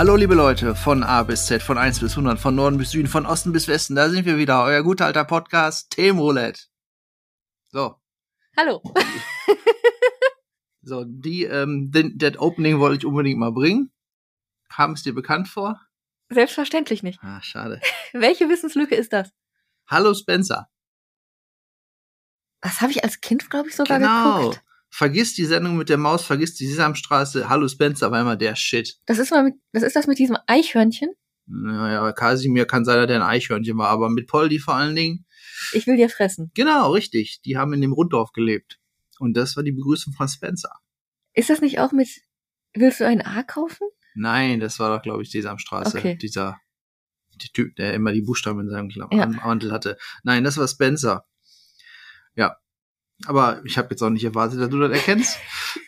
Hallo liebe Leute von A bis Z, von 1 bis 100, von Norden bis Süden, von Osten bis Westen, da sind wir wieder, euer guter alter Podcast Themenroulette. So. Hallo. so, die, ähm, den, das Opening wollte ich unbedingt mal bringen. Kam es dir bekannt vor? Selbstverständlich nicht. Ah, schade. Welche Wissenslücke ist das? Hallo Spencer. Das habe ich als Kind, glaube ich, sogar genau. geguckt. Vergiss die Sendung mit der Maus, vergiss die Sesamstraße. Hallo Spencer war immer der Shit. Das ist mal mit, das ist das mit diesem Eichhörnchen. Naja, Kasimir kann sein, dass der ein Eichhörnchen war, aber mit Poldi vor allen Dingen. Ich will dir fressen. Genau, richtig. Die haben in dem Runddorf gelebt. Und das war die Begrüßung von Spencer. Ist das nicht auch mit, willst du ein A kaufen? Nein, das war doch, glaube ich, Sesamstraße. Okay. Dieser die Typ, der immer die Buchstaben in seinem Ja. Mantel hatte. Nein, das war Spencer. Ja. Aber ich habe jetzt auch nicht erwartet, dass du das erkennst.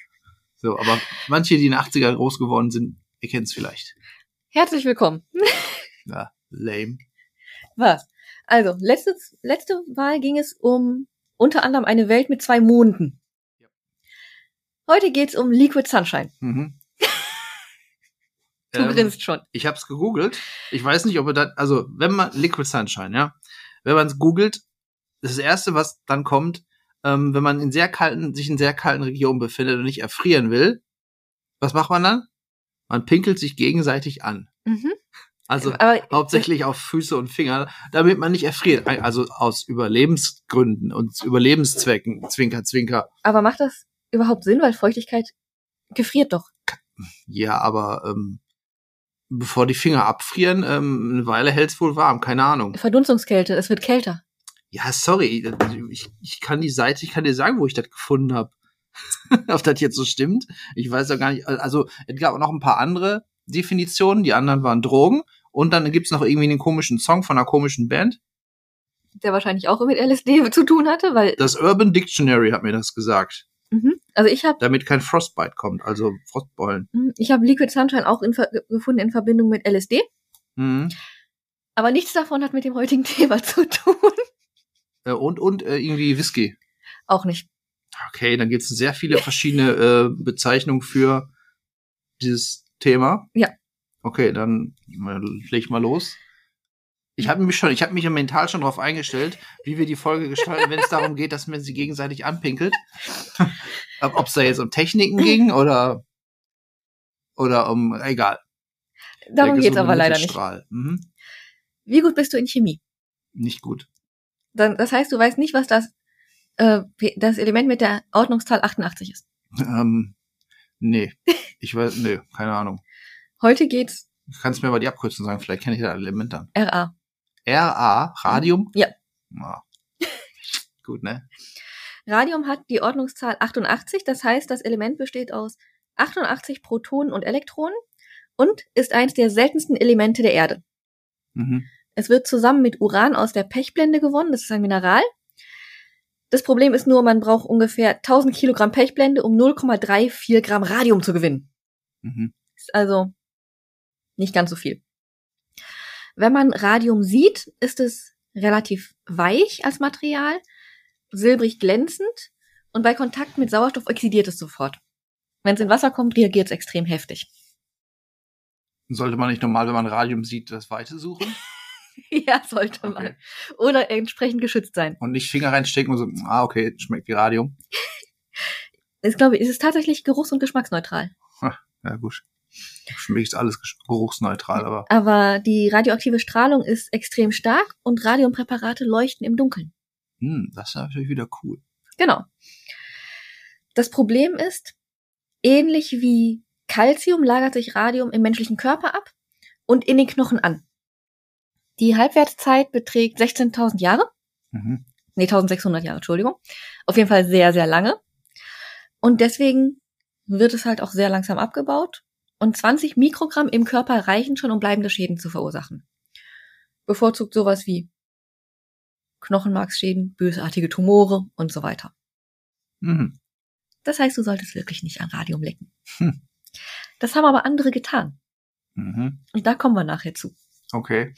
so, aber manche, die in den 80er groß geworden sind, erkennen es vielleicht. Herzlich willkommen. Ja, lame. Was? Also, letzte, letzte Wahl ging es um unter anderem eine Welt mit zwei Monden. Ja. Heute geht's um Liquid Sunshine. Mhm. Du Ähm, grinst schon. Ich habe es gegoogelt. Ich weiß nicht, ob er das, also wenn man Liquid Sunshine, ja, wenn man es googelt, das erste, was dann kommt, ähm, wenn man in sehr kalten, sich in sehr kalten Regionen befindet und nicht erfrieren will, was macht man dann? Man pinkelt sich gegenseitig an. Mhm. Also Aber hauptsächlich auf Füße und Finger, damit man nicht erfriert. Also aus Überlebensgründen und Überlebenszwecken, Zwinker, Zwinker. Aber macht das überhaupt Sinn, weil Feuchtigkeit gefriert doch. Ja, aber ähm, bevor die Finger abfrieren, ähm, eine Weile hält's wohl warm, keine Ahnung. Verdunstungskälte, es wird kälter. Ja, sorry, ich, ich kann die Seite, ich kann dir sagen, wo ich das gefunden habe. Ob das jetzt so stimmt, ich weiß ja gar nicht. Also es gab auch noch ein paar andere Definitionen, die anderen waren Drogen. Und dann gibt's noch irgendwie einen komischen Song von einer komischen Band. Der wahrscheinlich auch mit LSD zu tun hatte, weil Das Urban Dictionary hat mir das gesagt, mhm. also ich habe damit kein Frostbite kommt, also Frostbeulen. ich habe Liquid Sunshine auch in, gefunden in Verbindung mit LSD, Mhm. aber nichts davon hat mit dem heutigen Thema zu tun. Äh, Und, und äh, irgendwie Whisky. Auch nicht. Okay, dann gibt's sehr viele verschiedene äh, Bezeichnungen für dieses Thema. Ja. Okay, dann äh, leg mal los. Ich habe mich schon, ich habe mich mental schon darauf eingestellt, wie wir die Folge gestalten, wenn es darum geht, dass man sie gegenseitig anpinkelt. Ob es da jetzt um Techniken ging oder oder um egal. Darum Der geht's aber leider nicht. Mhm. Wie gut bist du in Chemie? Nicht gut. Dann, das heißt, du weißt nicht, was das, äh, das Element mit der Ordnungszahl 88 ist. Ähm, nee, ich weiß, nee, keine Ahnung. Heute geht's Kannst mir aber die Abkürzung sagen, vielleicht kenne ich das Element dann. RA. RA, Radium? Ja. Ja. Gut, ne? Radium hat die Ordnungszahl 88, das heißt, das Element besteht aus 88 Protonen und Elektronen und ist eines der seltensten Elemente der Erde. Mhm. Es wird zusammen mit Uran aus der Pechblende gewonnen, das ist ein Mineral. Das Problem ist nur, man braucht ungefähr 1000 Kilogramm Pechblende, um 0,34 Gramm Radium zu gewinnen. Mhm. Ist also nicht ganz so viel. Wenn man Radium sieht, ist es relativ weich als Material, silbrig glänzend und bei Kontakt mit Sauerstoff oxidiert es sofort. Wenn es in Wasser kommt, reagiert es extrem heftig. Sollte man nicht normal, wenn man Radium sieht, das Weite suchen? ja, sollte man. Okay. Oder entsprechend geschützt sein. Und nicht Finger reinstecken und so, ah, okay, schmeckt wie Radium. Ich glaube, es ist tatsächlich geruchs- und geschmacksneutral. Ja, gut. Schmeckt alles gesch- geruchsneutral, aber. Aber die radioaktive Strahlung ist extrem stark und Radiumpräparate leuchten im Dunkeln. Hm, das ist natürlich wieder cool. Genau. Das Problem ist, ähnlich wie Calcium lagert sich Radium im menschlichen Körper ab und in den Knochen an. Die Halbwertszeit beträgt 16.000 Jahre. Mhm. Nee, 1600 Jahre, Entschuldigung. Auf jeden Fall sehr, sehr lange. Und deswegen wird es halt auch sehr langsam abgebaut. Und 20 Mikrogramm im Körper reichen schon, um bleibende Schäden zu verursachen. Bevorzugt sowas wie Knochenmarksschäden, bösartige Tumore und so weiter. Mhm. Das heißt, du solltest wirklich nicht an Radium lecken. Hm. Das haben aber andere getan. Mhm. Und da kommen wir nachher zu. Okay.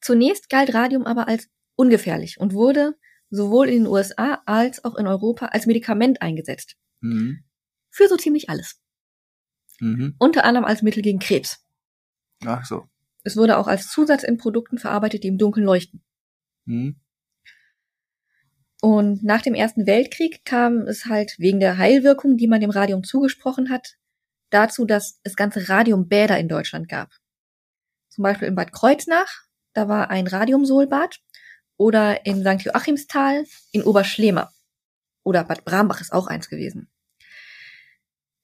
Zunächst galt Radium aber als ungefährlich und wurde sowohl in den USA als auch in Europa als Medikament eingesetzt. Mhm. Für so ziemlich alles. Mhm. Unter anderem als Mittel gegen Krebs. Ach so. Es wurde auch als Zusatz in Produkten verarbeitet, die im Dunkeln leuchten. Mhm. Und nach dem Ersten Weltkrieg kam es halt wegen der Heilwirkung, die man dem Radium zugesprochen hat, dazu, dass es ganze Radiumbäder in Deutschland gab. Zum Beispiel in Bad Kreuznach, da war ein Radiumsolbad, oder in St. Joachimsthal, in Oberschlema. Oder Bad Brambach ist auch eins gewesen.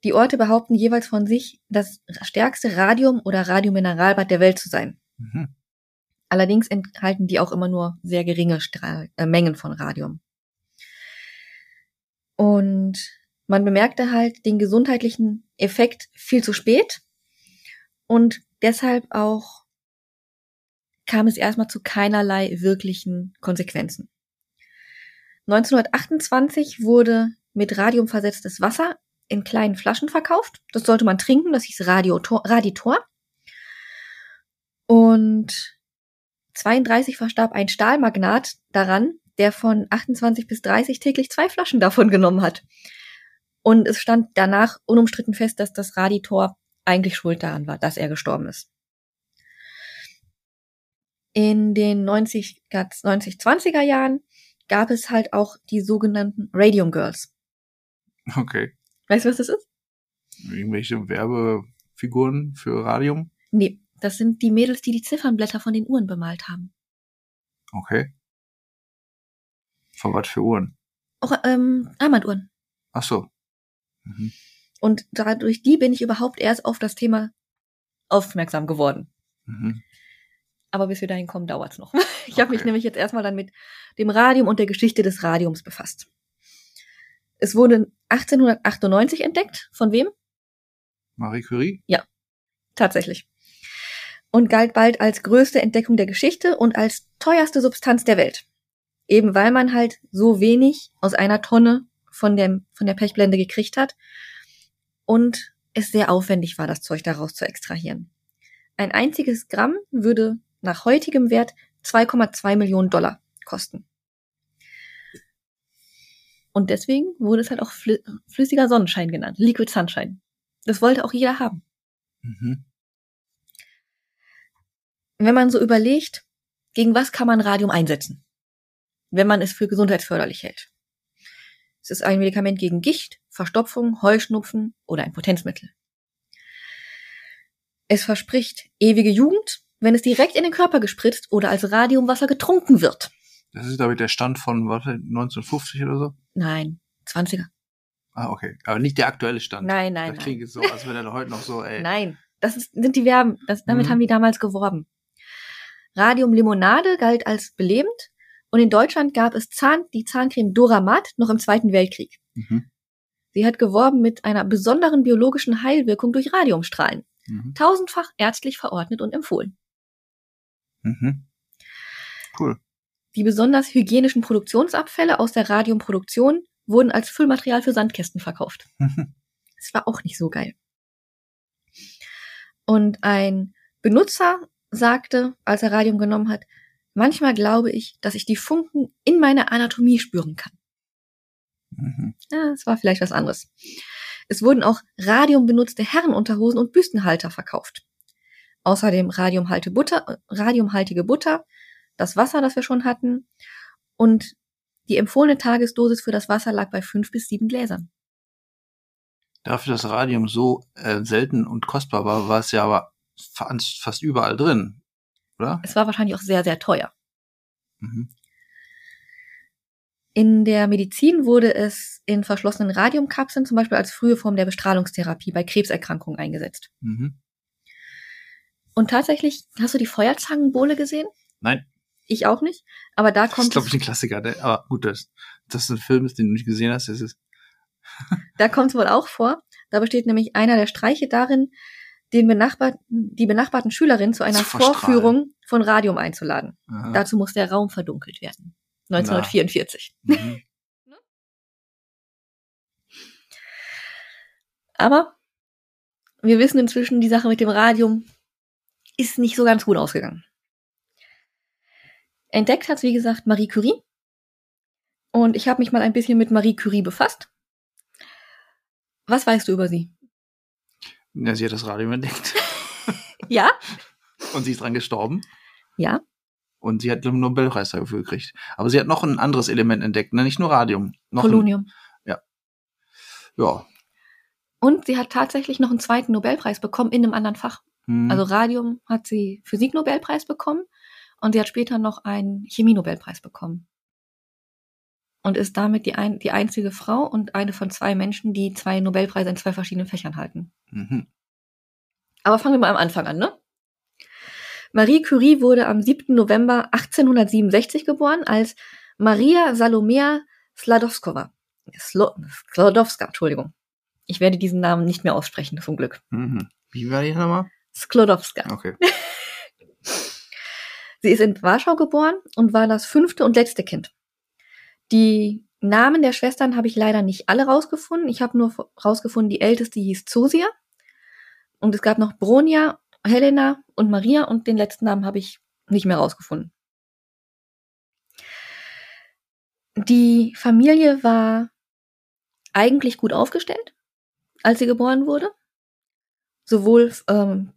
Die Orte behaupten jeweils von sich, das stärkste Radium- oder Radiomineralbad der Welt zu sein. Mhm. Allerdings enthalten die auch immer nur sehr geringe Strahl äh, Mengen von Radium. Und man bemerkte halt den gesundheitlichen Effekt viel zu spät und deshalb auch kam es erstmal zu keinerlei wirklichen Konsequenzen. 1928 wurde mit Radium versetztes Wasser in kleinen Flaschen verkauft. Das sollte man trinken, das hieß Raditor. Und 32 verstarb ein Stahlmagnat daran, der von 28 bis 30 täglich zwei Flaschen davon genommen hat. Und es stand danach unumstritten fest, dass das Raditor eigentlich schuld daran war, dass er gestorben ist. In den 90, 90 20er Jahren gab es halt auch die sogenannten Radium Girls. Okay. Weißt du, was das ist? Irgendwelche Werbefiguren für Radium? Nee, das sind die Mädels, die die Ziffernblätter von den Uhren bemalt haben. Okay. Von was für Uhren? Auch ähm, Armbanduhren. Ach so. Mhm. Und dadurch die bin ich überhaupt erst auf das Thema aufmerksam geworden. Mhm. Aber bis wir dahin kommen, dauert's noch. Ich habe mich Okay. nämlich jetzt erstmal dann mit dem Radium und der Geschichte des Radiums befasst. Es wurde 1898 entdeckt. Von wem? Marie Curie? Tatsächlich. Und galt bald als größte Entdeckung der Geschichte und als teuerste Substanz der Welt. Eben weil man halt so wenig aus einer Tonne von, dem, von der Pechblende gekriegt hat und es sehr aufwendig war, das Zeug daraus zu extrahieren. Ein einziges Gramm würde nach heutigem Wert 2,2 Millionen Dollar kosten. Und deswegen wurde es halt auch flü flüssiger Sonnenschein genannt, Liquid Sunshine. Das wollte auch jeder haben. Mhm. wenn man so überlegt, gegen was kann man Radium einsetzen, wenn man es für gesundheitsförderlich hält. Es ist ein Medikament gegen Gicht, Verstopfung, Heuschnupfen oder ein Potenzmittel. Es verspricht ewige Jugend, wenn es direkt in den Körper gespritzt oder als Radiumwasser getrunken wird. Das ist, glaube ich, der Stand von, warte, 1950 oder so? Nein, 20er. Ah, okay. Aber nicht der aktuelle Stand. Nein, nein, Das nein. klingt jetzt so, als wäre der heute noch so, ey. Nein, das ist, sind die Werben. Das, damit Mhm. haben die damals geworben. Radiumlimonade galt als belebend und in Deutschland gab es Zahn, die Zahncreme Doramat noch im Zweiten Weltkrieg. Mhm. Sie hat geworben mit einer besonderen biologischen Heilwirkung durch Radiumstrahlen. Mhm. Tausendfach ärztlich verordnet und empfohlen. Mhm. Cool. Die besonders hygienischen Produktionsabfälle aus der Radiumproduktion wurden als Füllmaterial für Sandkästen verkauft. Das war auch nicht so geil. Und ein Benutzer sagte, als er Radium genommen hat, manchmal glaube ich, dass ich die Funken in meiner Anatomie spüren kann. Mhm. Ja, das war vielleicht was anderes. Es wurden auch radiumbenutzte Herrenunterhosen und Büstenhalter verkauft. Außerdem radiumhalte Butter, radiumhaltige Butter, das Wasser, das wir schon hatten, und die empfohlene Tagesdosis für das Wasser lag bei fünf bis sieben Gläsern. Dafür, dass Radium so äh, selten und kostbar war, war es ja aber fa- fast überall drin, oder? Es war wahrscheinlich auch sehr, sehr teuer. Mhm. In der Medizin wurde es in verschlossenen Radiumkapseln zum Beispiel als frühe Form der Bestrahlungstherapie bei Krebserkrankungen eingesetzt. Mhm. Und tatsächlich, hast du die Feuerzangenbowle gesehen? Nein, Ich auch nicht. Aber da das ist, kommt, glaube ich, ein Klassiker. Der, aber gut, dass das ein Film ist, den du nicht gesehen hast. Das ist, da kommt es wohl auch vor. Da besteht nämlich einer der Streiche darin, den benachbarten, die benachbarten Schülerinnen zu einer Zu. Vorführung von Radium einzuladen. aha. Dazu muss der Raum verdunkelt werden. 1944. Mhm. Aber wir wissen inzwischen, die Sache mit dem Radium ist nicht so ganz gut ausgegangen. Entdeckt hat wie gesagt, Marie Curie. Und ich habe mich mal ein bisschen mit Marie Curie befasst. Was weißt du über sie? Ja, sie hat das Radium entdeckt. Ja? Und sie ist dran gestorben. Ja. Und sie hat den Nobelpreis dafür gekriegt. Aber sie hat noch ein anderes Element entdeckt, ne? nicht nur Radium. Noch Polonium. Ein, ja. Und sie hat tatsächlich noch einen zweiten Nobelpreis bekommen in einem anderen Fach. Hm. Also Radium hat sie Physik-Nobelpreis bekommen und sie hat später noch einen Chemie-Nobelpreis bekommen. Und ist damit die, ein, die einzige Frau und eine von zwei Menschen, die zwei Nobelpreise in zwei verschiedenen Fächern halten. mhm. Aber fangen wir mal am Anfang an, ne? Marie Curie wurde am 7. November 1867 geboren als Maria Salomea Sladowskowa. Sklodowska, Entschuldigung. Ich werde diesen Namen nicht mehr aussprechen, zum Glück. Mhm. Wie war die nochmal? Sklodowska. Okay. Sie ist in Warschau geboren und war das fünfte und letzte Kind. Die Namen der Schwestern habe ich leider nicht alle rausgefunden. Ich habe nur rausgefunden, die älteste hieß Zosia. Und es gab noch Bronia, Helena und Maria und den letzten Namen habe ich nicht mehr rausgefunden. Die Familie war eigentlich gut aufgestellt, als sie geboren wurde. Sowohl ähm,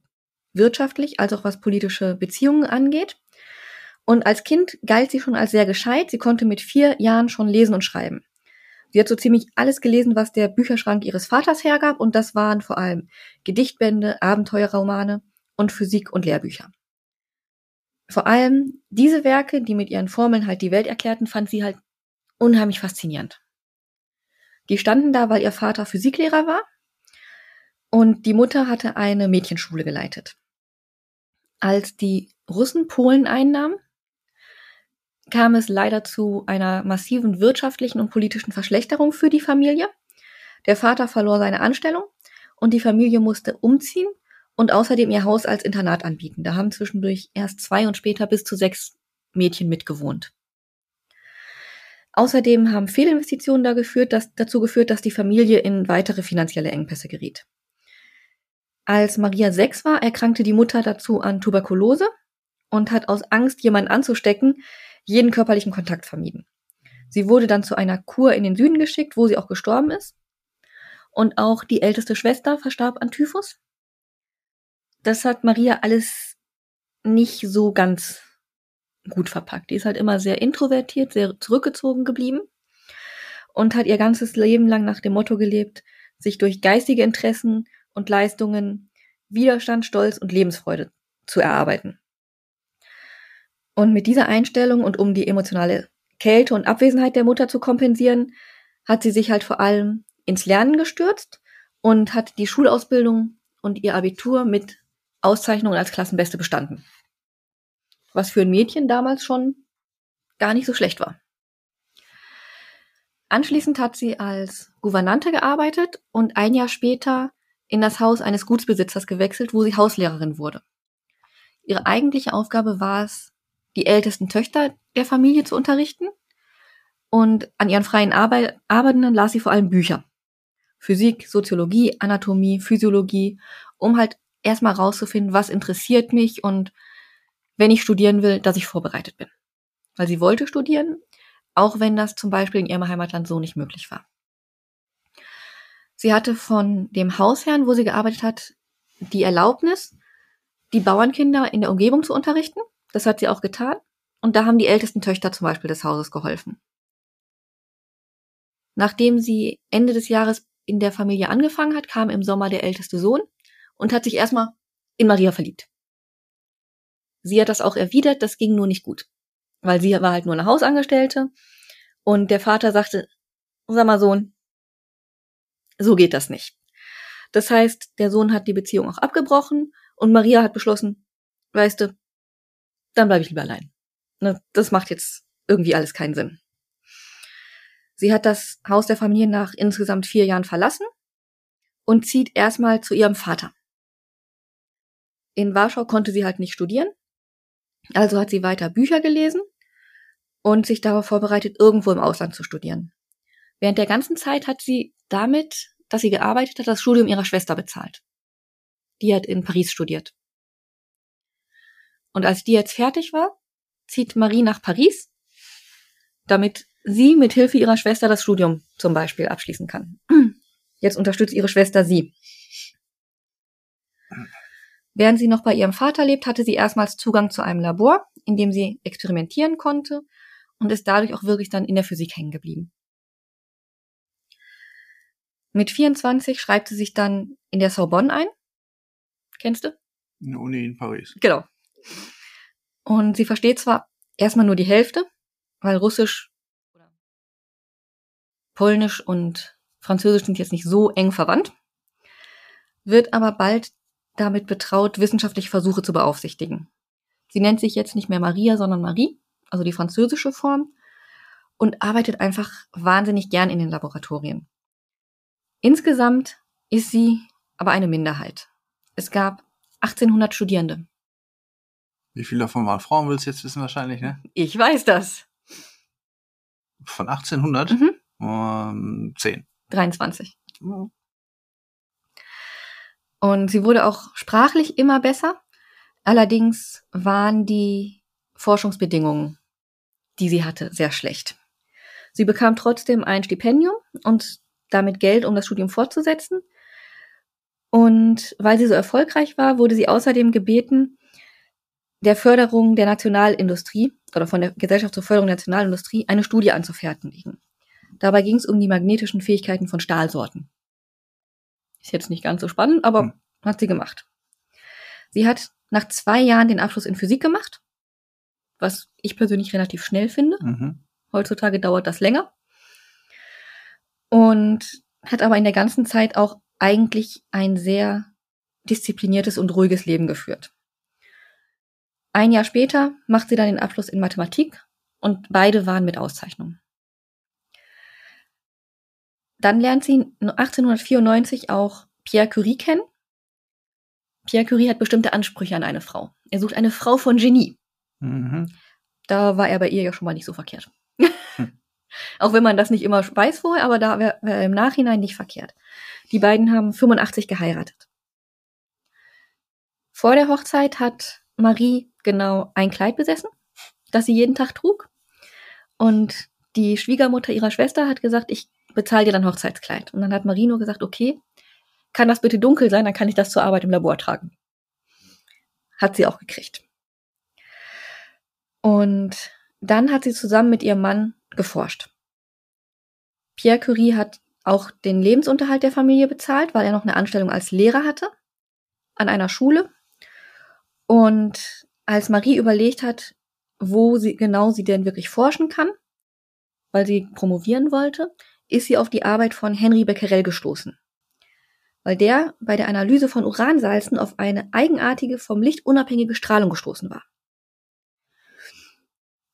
wirtschaftlich als auch was politische Beziehungen angeht. Und als Kind galt sie schon als sehr gescheit. Sie konnte mit vier Jahren schon lesen und schreiben. Sie hat so ziemlich alles gelesen, was der Bücherschrank ihres Vaters hergab, und das waren vor allem Gedichtbände, Abenteuerromane und Physik- und Lehrbücher. Vor allem diese Werke, die mit ihren Formeln halt die Welt erklärten, fand sie halt unheimlich faszinierend. Die standen da, weil ihr Vater Physiklehrer war und die Mutter hatte eine Mädchenschule geleitet. Als die Russen Polen einnahmen, kam es leider zu einer massiven wirtschaftlichen und politischen Verschlechterung für die Familie. Der Vater verlor seine Anstellung und die Familie musste umziehen und außerdem ihr Haus als Internat anbieten. Da haben zwischendurch erst zwei und später bis zu sechs Mädchen mitgewohnt. Außerdem haben Fehlinvestitionen da geführt, dass, dazu geführt, dass die Familie in weitere finanzielle Engpässe geriet. Als Maria sechs war, erkrankte die Mutter dazu an Tuberkulose und hat aus Angst, jemanden anzustecken, jeden körperlichen Kontakt vermieden. Sie wurde dann zu einer Kur in den Süden geschickt, wo sie auch gestorben ist. Und auch die älteste Schwester verstarb an Typhus. Das hat Maria alles nicht so ganz gut verpackt. Die ist halt immer sehr introvertiert, sehr zurückgezogen geblieben und hat ihr ganzes Leben lang nach dem Motto gelebt, sich durch geistige Interessen und Leistungen Widerstand, Stolz und Lebensfreude zu erarbeiten. Und mit dieser Einstellung und um die emotionale Kälte und Abwesenheit der Mutter zu kompensieren, hat sie sich halt vor allem ins Lernen gestürzt und hat die Schulausbildung und ihr Abitur mit Auszeichnungen als Klassenbeste bestanden. Was für ein Mädchen damals schon gar nicht so schlecht war. Anschließend hat sie als Gouvernante gearbeitet und ein Jahr später in das Haus eines Gutsbesitzers gewechselt, wo sie Hauslehrerin wurde. Ihre eigentliche Aufgabe war es, die ältesten Töchter der Familie zu unterrichten. Und an ihren freien Arbeit Arbeiten las sie vor allem Bücher. Physik, Soziologie, Anatomie, Physiologie, um halt erstmal rauszufinden, was interessiert mich und wenn ich studieren will, dass ich vorbereitet bin. Weil sie wollte studieren, auch wenn das zum Beispiel in ihrem Heimatland so nicht möglich war. Sie hatte von dem Hausherrn, wo sie gearbeitet hat, die Erlaubnis, die Bauernkinder in der Umgebung zu unterrichten. Das hat sie auch getan. Und da haben die ältesten Töchter zum Beispiel des Hauses geholfen. Nachdem sie Ende des Jahres in der Familie angefangen hat, kam im Sommer der älteste Sohn und hat sich erstmal in Maria verliebt. Sie hat das auch erwidert, das ging nur nicht gut. Weil sie war halt nur eine Hausangestellte und der Vater sagte, sag mal Sohn, so geht das nicht. Das heißt, der Sohn hat die Beziehung auch abgebrochen und Maria hat beschlossen, weißt du, dann bleibe ich lieber allein. Ne, das macht jetzt irgendwie alles keinen Sinn. Sie hat das Haus der Familie nach insgesamt vier Jahren verlassen und zieht erstmal zu ihrem Vater. In Warschau konnte sie halt nicht studieren, also hat sie weiter Bücher gelesen und sich darauf vorbereitet, irgendwo im Ausland zu studieren. Während der ganzen Zeit hat sie damit, dass sie gearbeitet hat, das Studium ihrer Schwester bezahlt. Die hat in Paris studiert. Und als die jetzt fertig war, zieht Marie nach Paris, damit sie mit Hilfe ihrer Schwester das Studium zum Beispiel abschließen kann. Jetzt unterstützt ihre Schwester sie. Während sie noch bei ihrem Vater lebt, hatte sie erstmals Zugang zu einem Labor, in dem sie experimentieren konnte und ist dadurch auch wirklich dann in der Physik hängen geblieben. Mit 24 schreibt sie sich dann in der Sorbonne ein. Kennst du? Eine Uni in Paris. Genau. Und sie versteht zwar erstmal nur die Hälfte, weil Russisch, Polnisch und Französisch sind jetzt nicht so eng verwandt, wird aber bald damit betraut, wissenschaftliche Versuche zu beaufsichtigen. Sie nennt sich jetzt nicht mehr Maria, sondern Marie, also die französische Form, und arbeitet einfach wahnsinnig gern in den Laboratorien. Insgesamt ist sie aber eine Minderheit. Es gab 1800 Studierende. Wie viele davon waren Frauen, willst du jetzt wissen wahrscheinlich, ne? Ich weiß das. Von 1800? Mhm. Ähm, 10. 23. Und sie wurde auch sprachlich immer besser. Allerdings waren die Forschungsbedingungen, die sie hatte, sehr schlecht. Sie bekam trotzdem ein Stipendium und damit Geld, um das Studium fortzusetzen. Und weil sie so erfolgreich war, wurde sie außerdem gebeten, der Förderung der Nationalindustrie oder von der Gesellschaft zur Förderung der Nationalindustrie eine Studie anzufertigen. Dabei ging es um die magnetischen Fähigkeiten von Stahlsorten. Ist jetzt nicht ganz so spannend, aber hm. hat sie gemacht. Sie hat nach zwei Jahren den Abschluss in Physik gemacht, was ich persönlich relativ schnell finde. Mhm. Heutzutage dauert das länger. Und hat aber in der ganzen Zeit auch eigentlich ein sehr diszipliniertes und ruhiges Leben geführt. Ein Jahr später macht sie dann den Abschluss in Mathematik und beide waren mit Auszeichnung. Dann lernt sie 1894 auch Pierre Curie kennen. Pierre Curie hat bestimmte Ansprüche an eine Frau. Er sucht eine Frau von Genie. Mhm. Da war er bei ihr ja schon mal nicht so verkehrt. Hm. Auch wenn man das nicht immer weiß vorher, aber da wäre wär im Nachhinein nicht verkehrt. Die beiden haben 85 geheiratet. Vor der Hochzeit hat Marie genau ein Kleid besessen, das sie jeden Tag trug. Und die Schwiegermutter ihrer Schwester hat gesagt, ich bezahle dir dein Hochzeitskleid. Und dann hat Marie nur gesagt, okay, kann das bitte dunkel sein, dann kann ich das zur Arbeit im Labor tragen. Hat sie auch gekriegt. Und dann hat sie zusammen mit ihrem Mann geforscht. Pierre Curie hat auch den Lebensunterhalt der Familie bezahlt, weil er noch eine Anstellung als Lehrer hatte an einer Schule. Und als Marie überlegt hat, wo sie genau sie denn wirklich forschen kann, weil sie promovieren wollte, ist sie auf die Arbeit von Henry Becquerel gestoßen. Weil der bei der Analyse von Uransalzen auf eine eigenartige, vom Licht unabhängige Strahlung gestoßen war.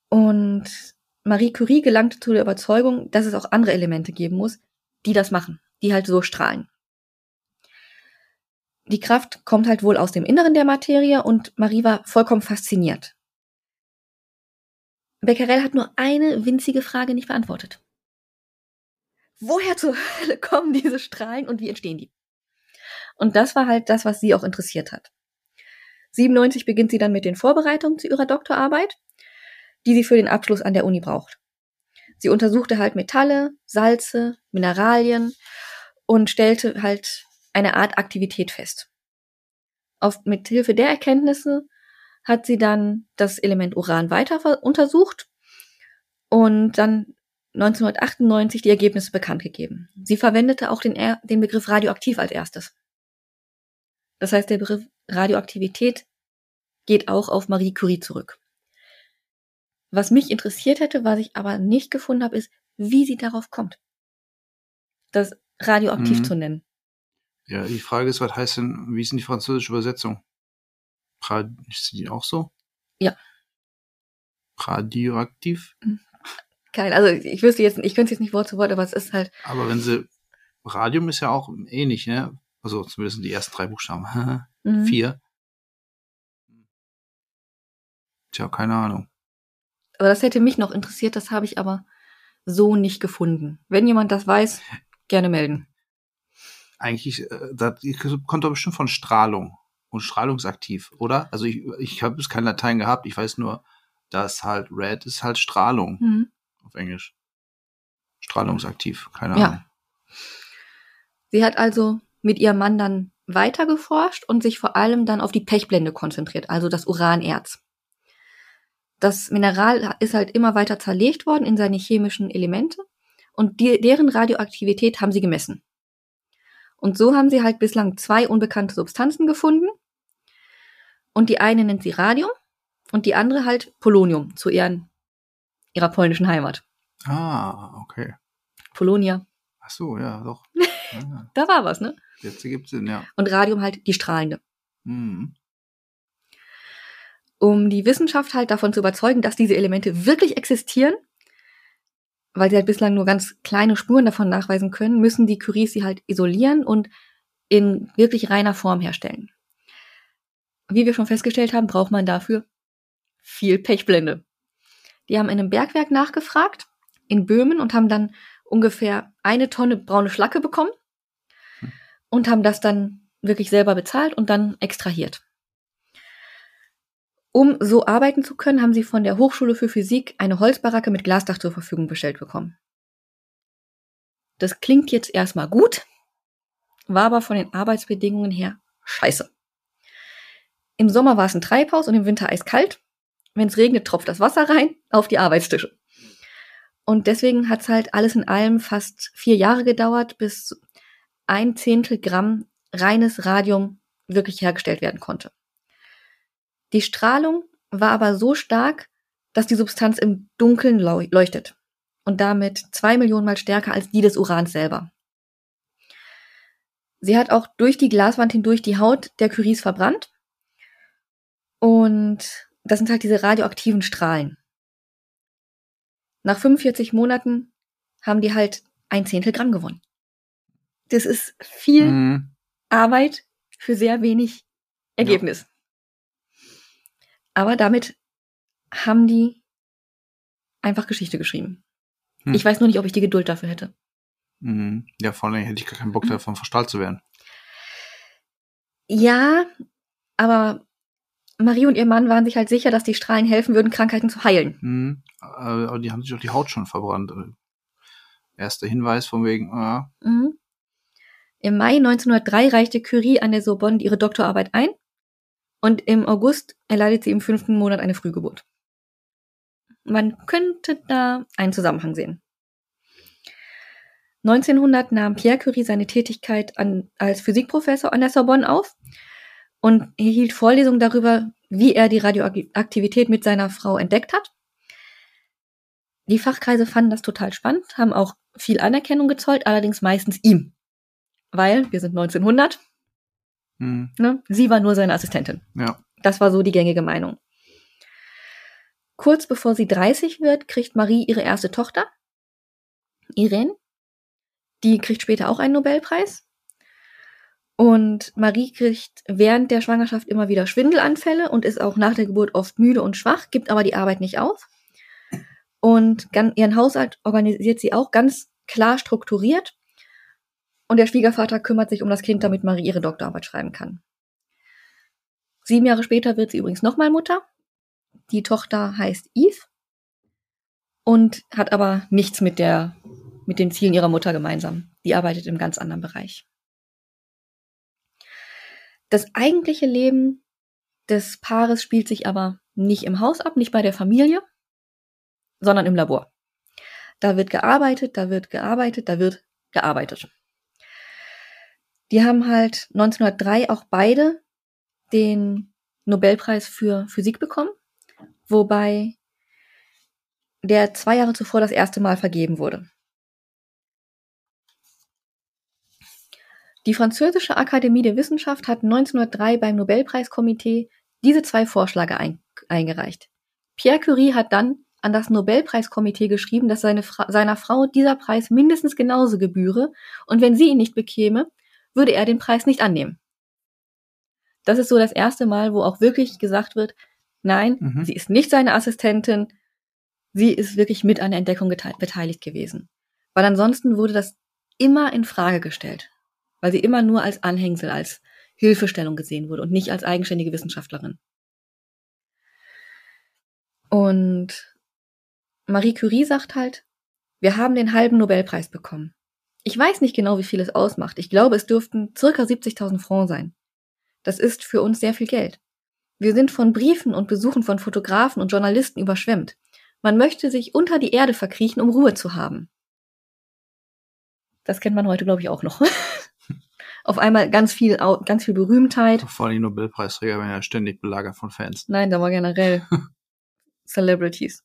Und Marie Curie gelangte zu der Überzeugung, dass es auch andere Elemente geben muss, die das machen, die halt so strahlen. Die Kraft kommt halt wohl aus dem Inneren der Materie und Marie war vollkommen fasziniert. Becquerel hat nur eine winzige Frage nicht beantwortet. Woher zur Hölle kommen diese Strahlen und wie entstehen die? Und das war halt das, was sie auch interessiert hat. 97 beginnt sie dann mit den Vorbereitungen zu ihrer Doktorarbeit die sie für den Abschluss an der Uni braucht. Sie untersuchte halt Metalle, Salze, Mineralien und stellte halt eine Art Aktivität fest. Auf, mit Hilfe der Erkenntnisse hat sie dann das Element Uran weiter untersucht und dann 1998 die Ergebnisse bekannt gegeben. Sie verwendete auch den, den Begriff radioaktiv als erstes. Das heißt, der Begriff Radioaktivität geht auch auf Marie Curie zurück. Was mich interessiert hätte, was ich aber nicht gefunden habe, ist, wie sie darauf kommt, das radioaktiv mhm. zu nennen. Ja, die Frage ist, was heißt denn, wie ist denn die französische Übersetzung? ist die auch so? Ja. Radioaktiv? Mhm. Geil, also ich wüsste jetzt, ich könnte es jetzt nicht Wort zu Wort, aber es ist halt. Aber wenn sie, Radium ist ja auch ähnlich, ne? Also zumindest die ersten drei Buchstaben. mhm. Vier. Tja, keine Ahnung. Aber das hätte mich noch interessiert, das habe ich aber so nicht gefunden. Wenn jemand das weiß, gerne melden. Eigentlich, äh, das kommt doch bestimmt von Strahlung und strahlungsaktiv, oder? Also ich, ich habe bis kein Latein gehabt, ich weiß nur, dass halt Red ist halt Strahlung Mhm. auf Englisch. Strahlungsaktiv, keine Ja. Ahnung. Sie hat also mit ihrem Mann dann weiter geforscht und sich vor allem dann auf die Pechblende konzentriert, also das Uranerz. Das Mineral ist halt immer weiter zerlegt worden in seine chemischen Elemente und die, deren Radioaktivität haben sie gemessen. Und so haben sie halt bislang zwei unbekannte Substanzen gefunden. Und die eine nennt sie Radium und die andere halt Polonium zu ihren, ihrer polnischen Heimat. Ah, okay. Polonia. Ach so, ja, doch. Ja, Da war was, ne? jetzt ergibt Sinn, ja. Und Radium halt die strahlende. Mhm. um die Wissenschaft halt davon zu überzeugen, dass diese Elemente wirklich existieren, weil sie halt bislang nur ganz kleine Spuren davon nachweisen können, müssen die Curies sie halt isolieren und in wirklich reiner Form herstellen. Wie wir schon festgestellt haben, braucht man dafür viel Pechblende. Die haben in einem Bergwerk nachgefragt, in Böhmen, und haben dann ungefähr eine Tonne braune Schlacke bekommen Hm. und haben das dann wirklich selber bezahlt und dann extrahiert. Um so arbeiten zu können, haben sie von der Hochschule für Physik eine Holzbaracke mit Glasdach zur Verfügung gestellt bekommen. Das klingt jetzt erstmal gut, war aber von den Arbeitsbedingungen her scheiße. Im Sommer war es ein Treibhaus und im Winter eiskalt. Wenn es regnet, tropft das Wasser rein auf die Arbeitstische. Und deswegen hat es halt alles in allem fast vier Jahre gedauert, bis ein Zehntel Gramm reines Radium wirklich hergestellt werden konnte. Die Strahlung war aber so stark, dass die Substanz im Dunkeln leuchtet und damit zwei Millionen Mal stärker als die des Urans selber. Sie hat auch durch die Glaswand hindurch die Haut der Curies verbrannt und das sind halt diese radioaktiven Strahlen. Nach 45 Monaten haben die halt ein Zehntel Gramm gewonnen. Das ist viel Mhm. Arbeit für sehr wenig Ergebnis. Aber damit haben die einfach Geschichte geschrieben. Hm. Ich weiß nur nicht, ob ich die Geduld dafür hätte. Mhm. Ja, vor allem hätte ich gar keinen Bock davon, verstrahlt zu werden. Ja, aber Marie und ihr Mann waren sich halt sicher, dass die Strahlen helfen würden, Krankheiten zu heilen. Mhm. Äh, Aber die haben sich auch die Haut schon verbrannt. Äh, Erster Hinweis von wegen, ah, Mhm. Im Mai 1903 reichte Curie an der Sorbonne ihre Doktorarbeit ein und im August erleidet sie im fünften Monat eine Frühgeburt. Man könnte da einen Zusammenhang sehen. 1900 nahm Pierre Curie seine Tätigkeit an, als Physikprofessor an der Sorbonne auf und er hielt Vorlesungen darüber, wie er die Radioaktivität mit seiner Frau entdeckt hat. Die Fachkreise fanden das total spannend, haben auch viel Anerkennung gezollt, allerdings meistens ihm. Weil wir sind 1900, mhm. ne? sie war nur seine Assistentin. ja. Das war so die gängige Meinung. Kurz bevor sie 30 wird, kriegt Marie ihre erste Tochter, Irene. Die kriegt später auch einen Nobelpreis. Und Marie kriegt während der Schwangerschaft immer wieder Schwindelanfälle und ist auch nach der Geburt oft müde und schwach, gibt aber die Arbeit nicht auf. Und ihren Haushalt organisiert sie auch ganz klar strukturiert. Und der Schwiegervater kümmert sich um das Kind, damit Marie ihre Doktorarbeit schreiben kann. Sieben Jahre später wird sie übrigens nochmal Mutter. Die Tochter heißt Eve und hat aber nichts mit der, mit den Zielen ihrer Mutter gemeinsam. Die arbeitet im ganz anderen Bereich. Das eigentliche Leben des Paares spielt sich aber nicht im Haus ab, nicht bei der Familie, sondern im Labor. Da wird gearbeitet, da wird gearbeitet, da wird gearbeitet. Die haben halt 1903 auch beide den Nobelpreis für Physik bekommen, wobei der zwei Jahre zuvor das erste Mal vergeben wurde. Die Französische Akademie der Wissenschaft hat 1903 beim Nobelpreiskomitee diese zwei Vorschläge ein, eingereicht. Pierre Curie hat dann an das Nobelpreiskomitee geschrieben, dass seine Fra seiner Frau dieser Preis mindestens genauso gebühre und wenn sie ihn nicht bekäme, würde er den Preis nicht annehmen. Das ist so das erste Mal, wo auch wirklich gesagt wird, nein, Mhm. sie ist nicht seine Assistentin, sie ist wirklich mit an der Entdeckung beteiligt gewesen. Weil ansonsten wurde das immer in Frage gestellt, weil sie immer nur als Anhängsel, als Hilfestellung gesehen wurde und nicht als eigenständige Wissenschaftlerin. Und Marie Curie sagt halt, wir haben den halben Nobelpreis bekommen. Ich weiß nicht genau, wie viel es ausmacht. Ich glaube, es dürften circa 70.000 Francs sein. Das ist für uns sehr viel Geld. Wir sind von Briefen und Besuchen von Fotografen und Journalisten überschwemmt. Man möchte sich unter die Erde verkriechen, um Ruhe zu haben. Das kennt man heute, glaube ich, auch noch. Auf einmal ganz viel, ganz viel Berühmtheit. Vor allem die Nobelpreisträger werden ja ständig belagert von Fans. Nein, da war generell Celebrities.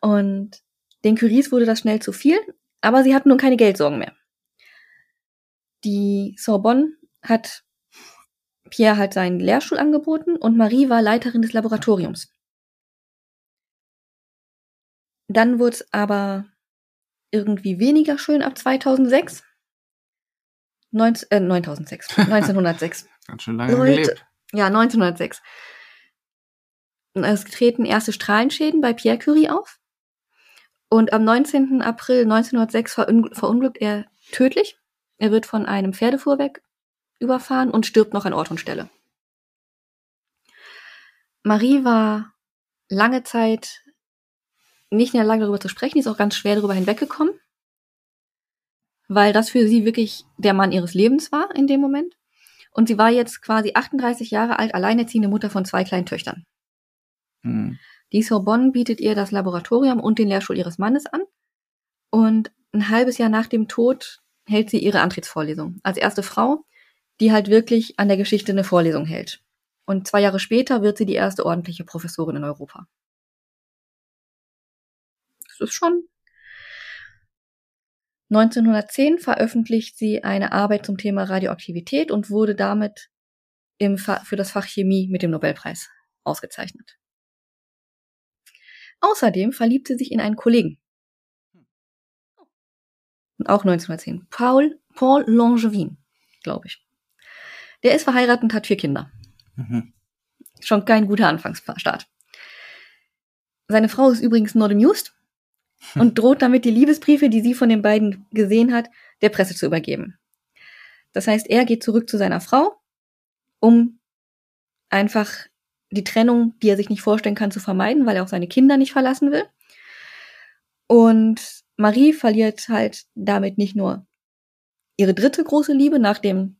Und den Curies wurde das schnell zu viel, aber sie hatten nun keine Geldsorgen mehr. Die Sorbonne hat Pierre halt seinen Lehrstuhl angeboten und Marie war Leiterin des Laboratoriums. Dann wurde es aber irgendwie weniger schön ab 2006. 19, äh, 9006, 1906. Ganz schön lange Leute, gelebt. Ja, 1906. Es treten erste Strahlenschäden bei Pierre Curie auf. Und am 19. April 1906 verunglückt er tödlich. Er wird von einem Pferdefuhrwerk überfahren und stirbt noch an Ort und Stelle. Marie war lange Zeit nicht in der Lage darüber zu sprechen, die ist auch ganz schwer darüber hinweggekommen, weil das für sie wirklich der Mann ihres Lebens war in dem Moment. Und sie war jetzt quasi 38 Jahre alt, alleinerziehende Mutter von zwei kleinen Töchtern. Hm. Die Sorbonne bietet ihr das Laboratorium und den Lehrstuhl ihres Mannes an. Und ein halbes Jahr nach dem Tod hält sie ihre Antrittsvorlesung. Als erste Frau, die halt wirklich an der Geschichte eine Vorlesung hält. Und zwei Jahre später wird sie die erste ordentliche Professorin in Europa. Das ist schon. 1910 veröffentlicht sie eine Arbeit zum Thema Radioaktivität und wurde damit im für das Fach Chemie mit dem Nobelpreis ausgezeichnet. Außerdem verliebt sie sich in einen Kollegen. Auch 1910. Paul, Paul Langevin, glaube ich. Der ist verheiratet und hat vier Kinder. Mhm. Schon kein guter Anfangsstart. Seine Frau ist übrigens not amused und droht damit, die Liebesbriefe, die sie von den beiden gesehen hat, der Presse zu übergeben. Das heißt, er geht zurück zu seiner Frau, um einfach die Trennung, die er sich nicht vorstellen kann, zu vermeiden, weil er auch seine Kinder nicht verlassen will. Und Marie verliert halt damit nicht nur ihre dritte große Liebe nach dem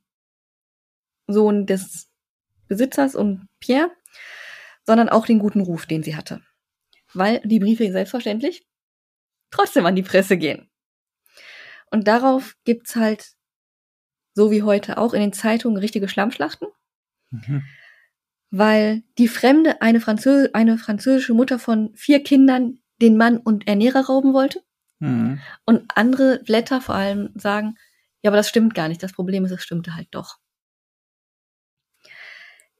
Sohn des Besitzers und Pierre, sondern auch den guten Ruf, den sie hatte. Weil die Briefe selbstverständlich trotzdem an die Presse gehen. Und darauf gibt's halt, so wie heute auch in den Zeitungen, richtige Schlammschlachten. Mhm weil die Fremde eine, Französ eine französische Mutter von vier Kindern den Mann und Ernährer rauben wollte. Mhm. Und andere Blätter vor allem sagen, ja, aber das stimmt gar nicht. Das Problem ist, es stimmte halt doch.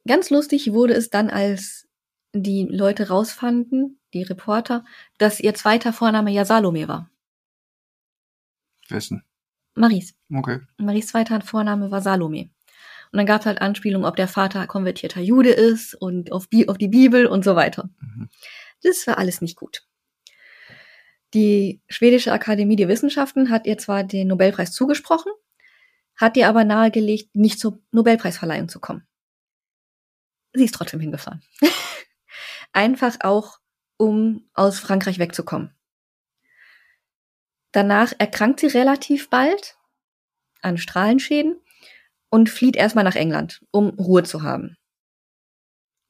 Ganz lustig wurde es dann, als die Leute rausfanden, die Reporter, dass ihr zweiter Vorname ja Salome war. Wessen? Maries. Okay. Maries zweiter Vorname war Salome. Und dann gab es halt Anspielungen, ob der Vater konvertierter Jude ist und auf, Bi auf die Bibel und so weiter. Mhm. Das war alles nicht gut. Die Schwedische Akademie der Wissenschaften hat ihr zwar den Nobelpreis zugesprochen, hat ihr aber nahegelegt, nicht zur Nobelpreisverleihung zu kommen. Sie ist trotzdem hingefahren. Einfach auch, um aus Frankreich wegzukommen. Danach erkrankt sie relativ bald an Strahlenschäden und flieht erstmal nach England, um Ruhe zu haben.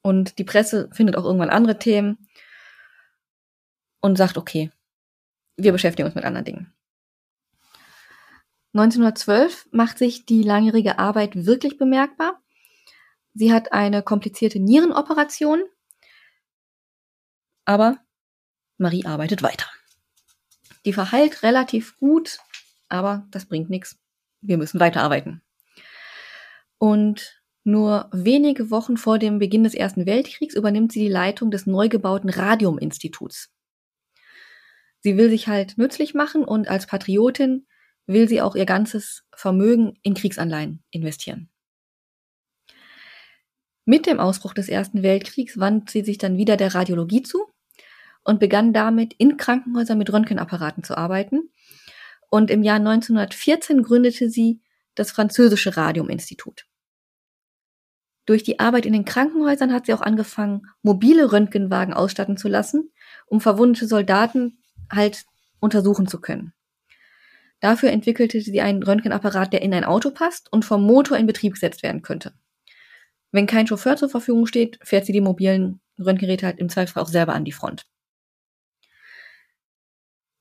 Und die Presse findet auch irgendwann andere Themen und sagt, okay, wir beschäftigen uns mit anderen Dingen. 1912 macht sich die langjährige Arbeit wirklich bemerkbar. Sie hat eine komplizierte Nierenoperation, aber Marie arbeitet weiter. Die verheilt relativ gut, aber das bringt nichts. Wir müssen weiterarbeiten. Und nur wenige Wochen vor dem Beginn des Ersten Weltkriegs übernimmt sie die Leitung des neu gebauten Radiuminstituts. Sie will sich halt nützlich machen und als Patriotin will sie auch ihr ganzes Vermögen in Kriegsanleihen investieren. Mit dem Ausbruch des Ersten Weltkriegs wandte sie sich dann wieder der Radiologie zu und begann damit in Krankenhäusern mit Röntgenapparaten zu arbeiten. Und im Jahr 1914 gründete sie das französische Radiuminstitut. Durch die Arbeit in den Krankenhäusern hat sie auch angefangen, mobile Röntgenwagen ausstatten zu lassen, um verwundete Soldaten halt untersuchen zu können. Dafür entwickelte sie einen Röntgenapparat, der in ein Auto passt und vom Motor in Betrieb gesetzt werden könnte. Wenn kein Chauffeur zur Verfügung steht, fährt sie die mobilen Röntgengeräte halt im Zweifelsfall auch selber an die Front.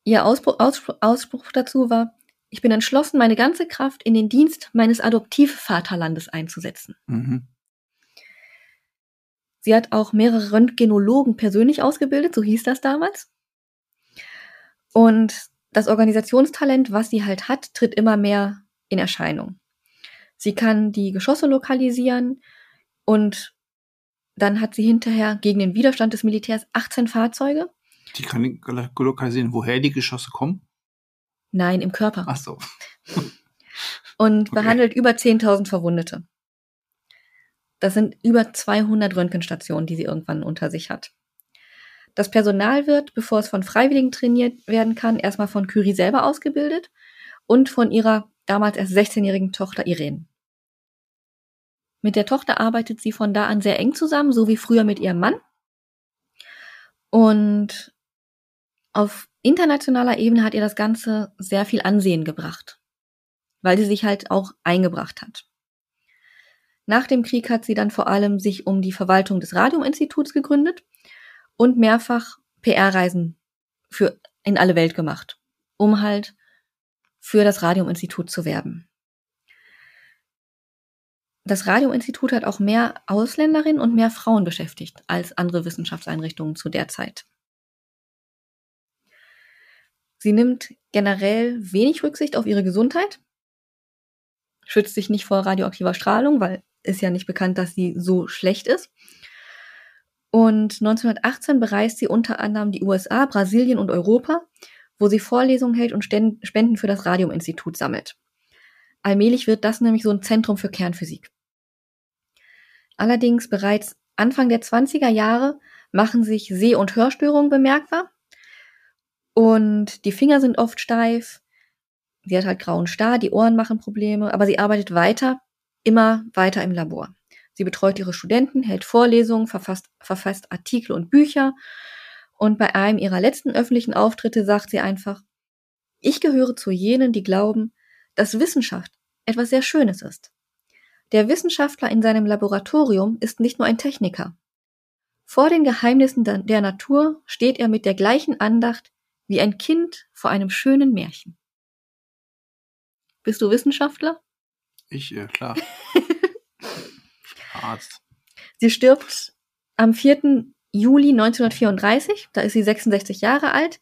Ihr Ausspruch, Ausspruch, Ausspruch dazu war, ich bin entschlossen, meine ganze Kraft in den Dienst meines Adoptivvaterlandes einzusetzen. Mhm. Sie hat auch mehrere Röntgenologen persönlich ausgebildet, so hieß das damals. Und das Organisationstalent, was sie halt hat, tritt immer mehr in Erscheinung. Sie kann die Geschosse lokalisieren und dann hat sie hinterher gegen den Widerstand des Militärs 18 Fahrzeuge. Die kann lokalisieren, woher die Geschosse kommen? Nein, im Körper. Ach so. und okay. behandelt über 10.000 Verwundete. Das sind über 200 Röntgenstationen, die sie irgendwann unter sich hat. Das Personal wird, bevor es von Freiwilligen trainiert werden kann, erstmal von Curie selber ausgebildet und von ihrer damals erst 16-jährigen Tochter Irene. Mit der Tochter arbeitet sie von da an sehr eng zusammen, so wie früher mit ihrem Mann. Und auf internationaler Ebene hat ihr das Ganze sehr viel Ansehen gebracht, weil sie sich halt auch eingebracht hat. Nach dem Krieg hat sie dann vor allem sich um die Verwaltung des Radiuminstituts gegründet und mehrfach PR-Reisen für in alle Welt gemacht, um halt für das Radiuminstitut zu werben. Das Radiuminstitut hat auch mehr Ausländerinnen und mehr Frauen beschäftigt als andere Wissenschaftseinrichtungen zu der Zeit. Sie nimmt generell wenig Rücksicht auf ihre Gesundheit, schützt sich nicht vor radioaktiver Strahlung, weil ist ja nicht bekannt, dass sie so schlecht ist. Und 1918 bereist sie unter anderem die USA, Brasilien und Europa, wo sie Vorlesungen hält und Spenden für das Radiuminstitut sammelt. Allmählich wird das nämlich so ein Zentrum für Kernphysik. Allerdings bereits Anfang der 20er Jahre machen sich Seh- und Hörstörungen bemerkbar und die Finger sind oft steif. Sie hat halt grauen Star, die Ohren machen Probleme, aber sie arbeitet weiter, immer weiter im Labor. Sie betreut ihre Studenten, hält Vorlesungen, verfasst, verfasst Artikel und Bücher. Und bei einem ihrer letzten öffentlichen Auftritte sagt sie einfach, ich gehöre zu jenen, die glauben, dass Wissenschaft etwas sehr Schönes ist. Der Wissenschaftler in seinem Laboratorium ist nicht nur ein Techniker. Vor den Geheimnissen der Natur steht er mit der gleichen Andacht wie ein Kind vor einem schönen Märchen. Bist du Wissenschaftler? Ich, äh, klar. Arzt. Sie stirbt am 4. Juli 1934, da ist sie 66 Jahre alt,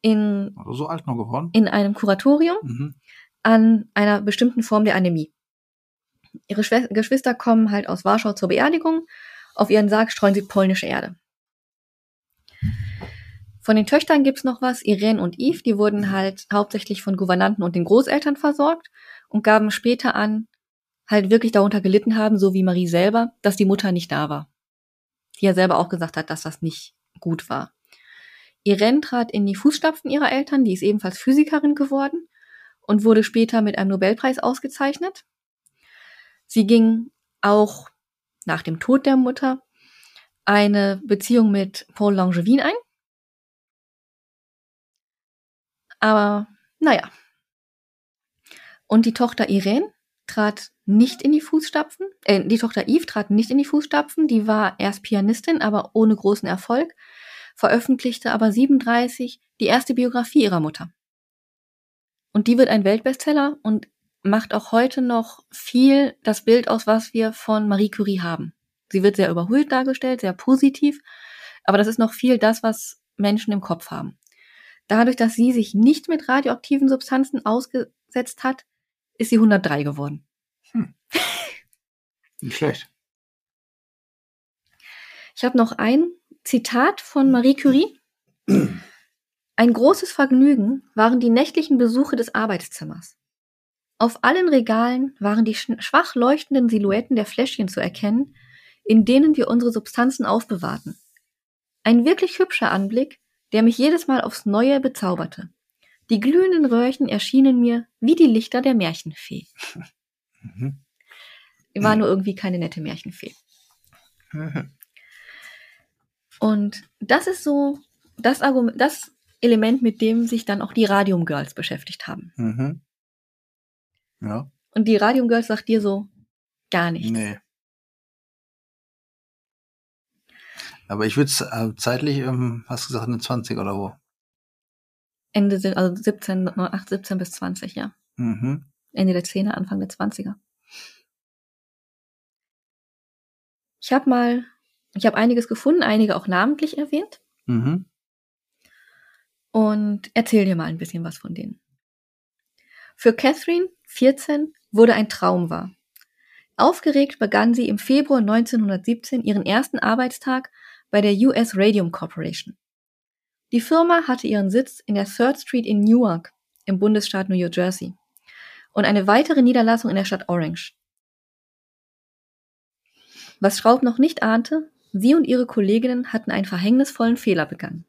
in, also so alt noch geworden? in einem Kuratorium mhm. an einer bestimmten Form der Anämie. Ihre Schwester, Geschwister kommen halt aus Warschau zur Beerdigung. Auf ihren Sarg streuen sie polnische Erde. Von den Töchtern gibt's noch was. Irene und Yves, die wurden halt hauptsächlich von Gouvernanten und den Großeltern versorgt und gaben später an, halt wirklich darunter gelitten haben, so wie Marie selber, dass die Mutter nicht da war. Die ja selber auch gesagt hat, dass das nicht gut war. Irene trat in die Fußstapfen ihrer Eltern, die ist ebenfalls Physikerin geworden und wurde später mit einem Nobelpreis ausgezeichnet. Sie ging auch nach dem Tod der Mutter eine Beziehung mit Paul Langevin ein. Aber naja. Und die Tochter Irene trat nicht in die Fußstapfen. Äh, die Tochter Eve trat nicht in die Fußstapfen. Die war erst Pianistin, aber ohne großen Erfolg. Veröffentlichte aber 37 die erste Biografie ihrer Mutter. Und die wird ein Weltbestseller und macht auch heute noch viel das Bild aus, was wir von Marie Curie haben. Sie wird sehr überhöht dargestellt, sehr positiv, aber das ist noch viel das, was Menschen im Kopf haben. Dadurch, dass sie sich nicht mit radioaktiven Substanzen ausgesetzt hat, ist sie 103 geworden. Hm. Nicht schlecht. Ich habe noch ein Zitat von Marie Curie. Ein großes Vergnügen waren die nächtlichen Besuche des Arbeitszimmers. Auf allen Regalen waren die schwach leuchtenden Silhouetten der Fläschchen zu erkennen, in denen wir unsere Substanzen aufbewahrten. Ein wirklich hübscher Anblick, der mich jedes Mal aufs Neue bezauberte. Die glühenden Röhrchen erschienen mir wie die Lichter der Märchenfee. Mhm. war nur irgendwie keine nette Märchenfee. Mhm. Und das ist so das Argument, das Element, mit dem sich dann auch die Radium Girls beschäftigt haben. Mhm. Ja. Und die Radium Girls sagt dir so gar nichts. Nee. Aber ich würde äh, zeitlich, ähm, hast du gesagt, eine 20 oder wo? Ende, also 17, 8, 17 bis 20, ja. Mhm. Ende der 10er, Anfang der 20er. Ich habe mal, ich habe einiges gefunden, einige auch namentlich erwähnt Mhm. und erzähl dir mal ein bisschen was von denen. Für Catherine, 14, wurde ein Traum wahr. Aufgeregt begann sie im Februar 1917 ihren ersten Arbeitstag bei der US Radium Corporation. Die Firma hatte ihren Sitz in der Third Street in Newark im Bundesstaat New Jersey und eine weitere Niederlassung in der Stadt Orange. Was Schraub noch nicht ahnte, sie und ihre Kolleginnen hatten einen verhängnisvollen Fehler begangen.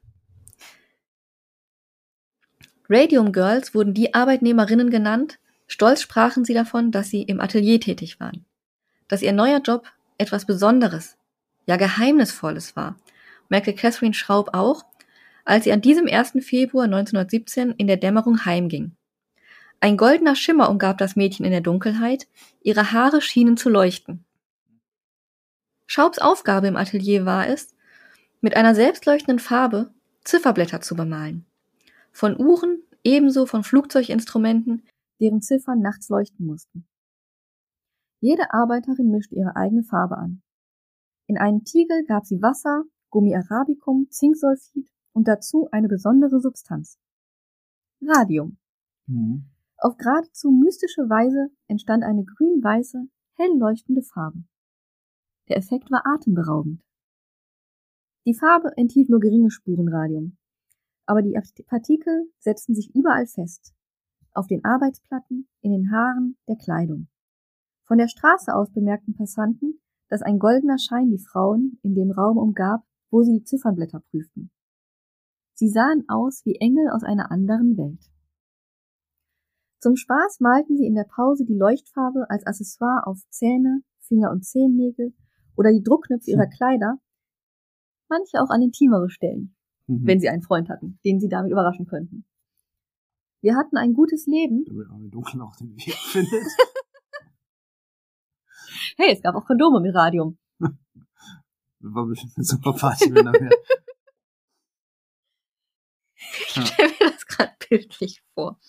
Radium Girls wurden die Arbeitnehmerinnen genannt, stolz sprachen sie davon, dass sie im Atelier tätig waren, dass ihr neuer Job etwas Besonderes, ja Geheimnisvolles war, merkte Catherine Schraub auch, als sie an diesem 1. Februar 1917 in der Dämmerung heimging. Ein goldener Schimmer umgab das Mädchen in der Dunkelheit, ihre Haare schienen zu leuchten. Schaubs Aufgabe im Atelier war es, mit einer selbstleuchtenden Farbe Zifferblätter zu bemalen. Von Uhren, ebenso von Flugzeuginstrumenten, deren Ziffern nachts leuchten mussten. Jede Arbeiterin mischte ihre eigene Farbe an. In einen Tiegel gab sie Wasser, Gummi Arabicum, Zinksulfid und dazu eine besondere Substanz. Radium. Mhm. Auf geradezu mystische Weise entstand eine grün-weiße, hell leuchtende Farbe. Der Effekt war atemberaubend. Die Farbe enthielt nur geringe Spuren Radium, aber die Partikel setzten sich überall fest. Auf den Arbeitsplatten, in den Haaren, der Kleidung. Von der Straße aus bemerkten Passanten, dass ein goldener Schein die Frauen in dem Raum umgab, wo sie die Ziffernblätter prüften. Sie sahen aus wie Engel aus einer anderen Welt. Zum Spaß malten sie in der Pause die Leuchtfarbe als Accessoire auf Zähne, Finger und Zehennägel oder die Druckknöpfe ihrer Kleider, manche auch an intimere Stellen, Mhm. wenn sie einen Freund hatten, den sie damit überraschen könnten. Wir hatten ein gutes Leben. Auch den Weg findet. Hey, es gab auch Kondome mit Radium. War bestimmt eine super Party, wenn nachher. Ich stelle mir das gerade bildlich vor.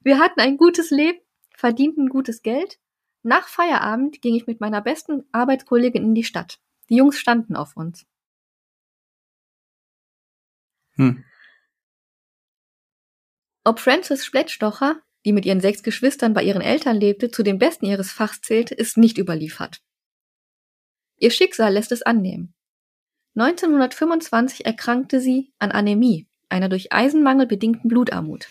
Wir hatten ein gutes Leben, verdienten gutes Geld. Nach Feierabend ging ich mit meiner besten Arbeitskollegin in die Stadt. Die Jungs standen auf uns. Hm. Ob Frances Splettstocher, die mit ihren sechs Geschwistern bei ihren Eltern lebte, zu den Besten ihres Fachs zählte, ist nicht überliefert. Ihr Schicksal lässt es annehmen. 1925 erkrankte sie an Anämie, einer durch Eisenmangel bedingten Blutarmut.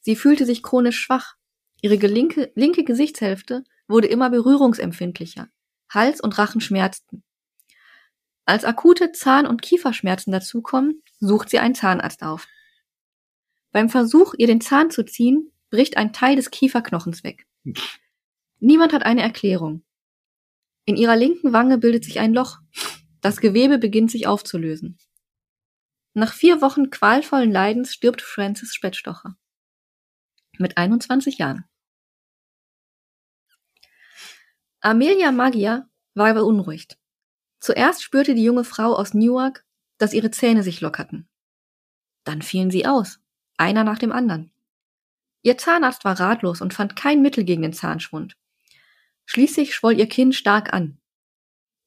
Sie fühlte sich chronisch schwach. Ihre linke, linke Gesichtshälfte wurde immer berührungsempfindlicher. Hals und Rachen schmerzten. Als akute Zahn- und Kieferschmerzen dazukommen, sucht sie einen Zahnarzt auf. Beim Versuch, ihr den Zahn zu ziehen, bricht ein Teil des Kieferknochens weg. Niemand hat eine Erklärung. In ihrer linken Wange bildet sich ein Loch. Das Gewebe beginnt sich aufzulösen. Nach vier Wochen qualvollen Leidens stirbt Francis Spettstocher. Mit 21 Jahren. Amelia Magia war beunruhigt. Zuerst spürte die junge Frau aus Newark, dass ihre Zähne sich lockerten. Dann fielen sie aus, einer nach dem anderen. Ihr Zahnarzt war ratlos und fand kein Mittel gegen den Zahnschwund. Schließlich schwoll ihr Kinn stark an.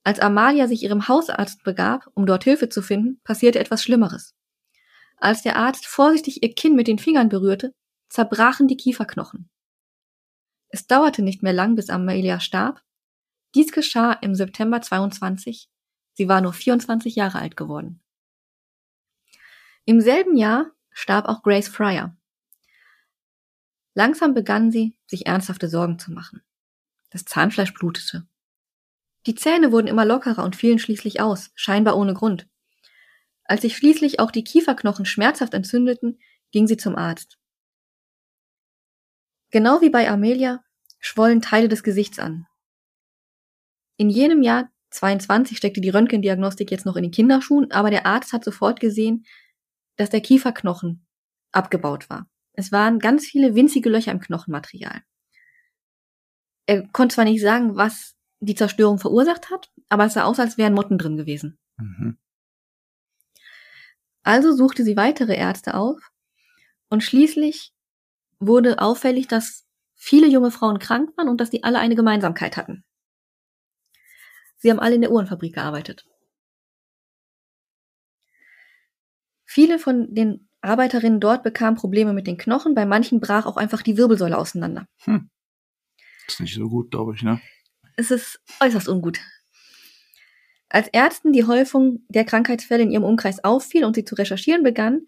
Als Amalia sich ihrem Hausarzt begab, um dort Hilfe zu finden, passierte etwas Schlimmeres. Als der Arzt vorsichtig ihr Kinn mit den Fingern berührte, zerbrachen die Kieferknochen. Es dauerte nicht mehr lang, bis Amelia starb. Dies geschah im September 22. Sie war nur 24 Jahre alt geworden. Im selben Jahr starb auch Grace Fryer. Langsam begann sie, sich ernsthafte Sorgen zu machen. Das Zahnfleisch blutete. Die Zähne wurden immer lockerer und fielen schließlich aus, scheinbar ohne Grund. Als sich schließlich auch die Kieferknochen schmerzhaft entzündeten, ging sie zum Arzt. Genau wie bei Amelia schwollen Teile des Gesichts an. In jenem Jahr 22 steckte die Röntgendiagnostik jetzt noch in den Kinderschuhen, aber der Arzt hat sofort gesehen, dass der Kieferknochen abgebaut war. Es waren ganz viele winzige Löcher im Knochenmaterial. Er konnte zwar nicht sagen, was die Zerstörung verursacht hat, aber es sah aus, als wären Motten drin gewesen. Mhm. Also suchte sie weitere Ärzte auf und schließlich wurde auffällig, dass viele junge Frauen krank waren und dass die alle eine Gemeinsamkeit hatten. Sie haben alle in der Uhrenfabrik gearbeitet. Viele von den Arbeiterinnen dort bekamen Probleme mit den Knochen, bei manchen brach auch einfach die Wirbelsäule auseinander. Hm. Ist nicht so gut, glaube ich, ne? Es ist äußerst ungut. Als Ärzten die Häufung der Krankheitsfälle in ihrem Umkreis auffiel und sie zu recherchieren begann,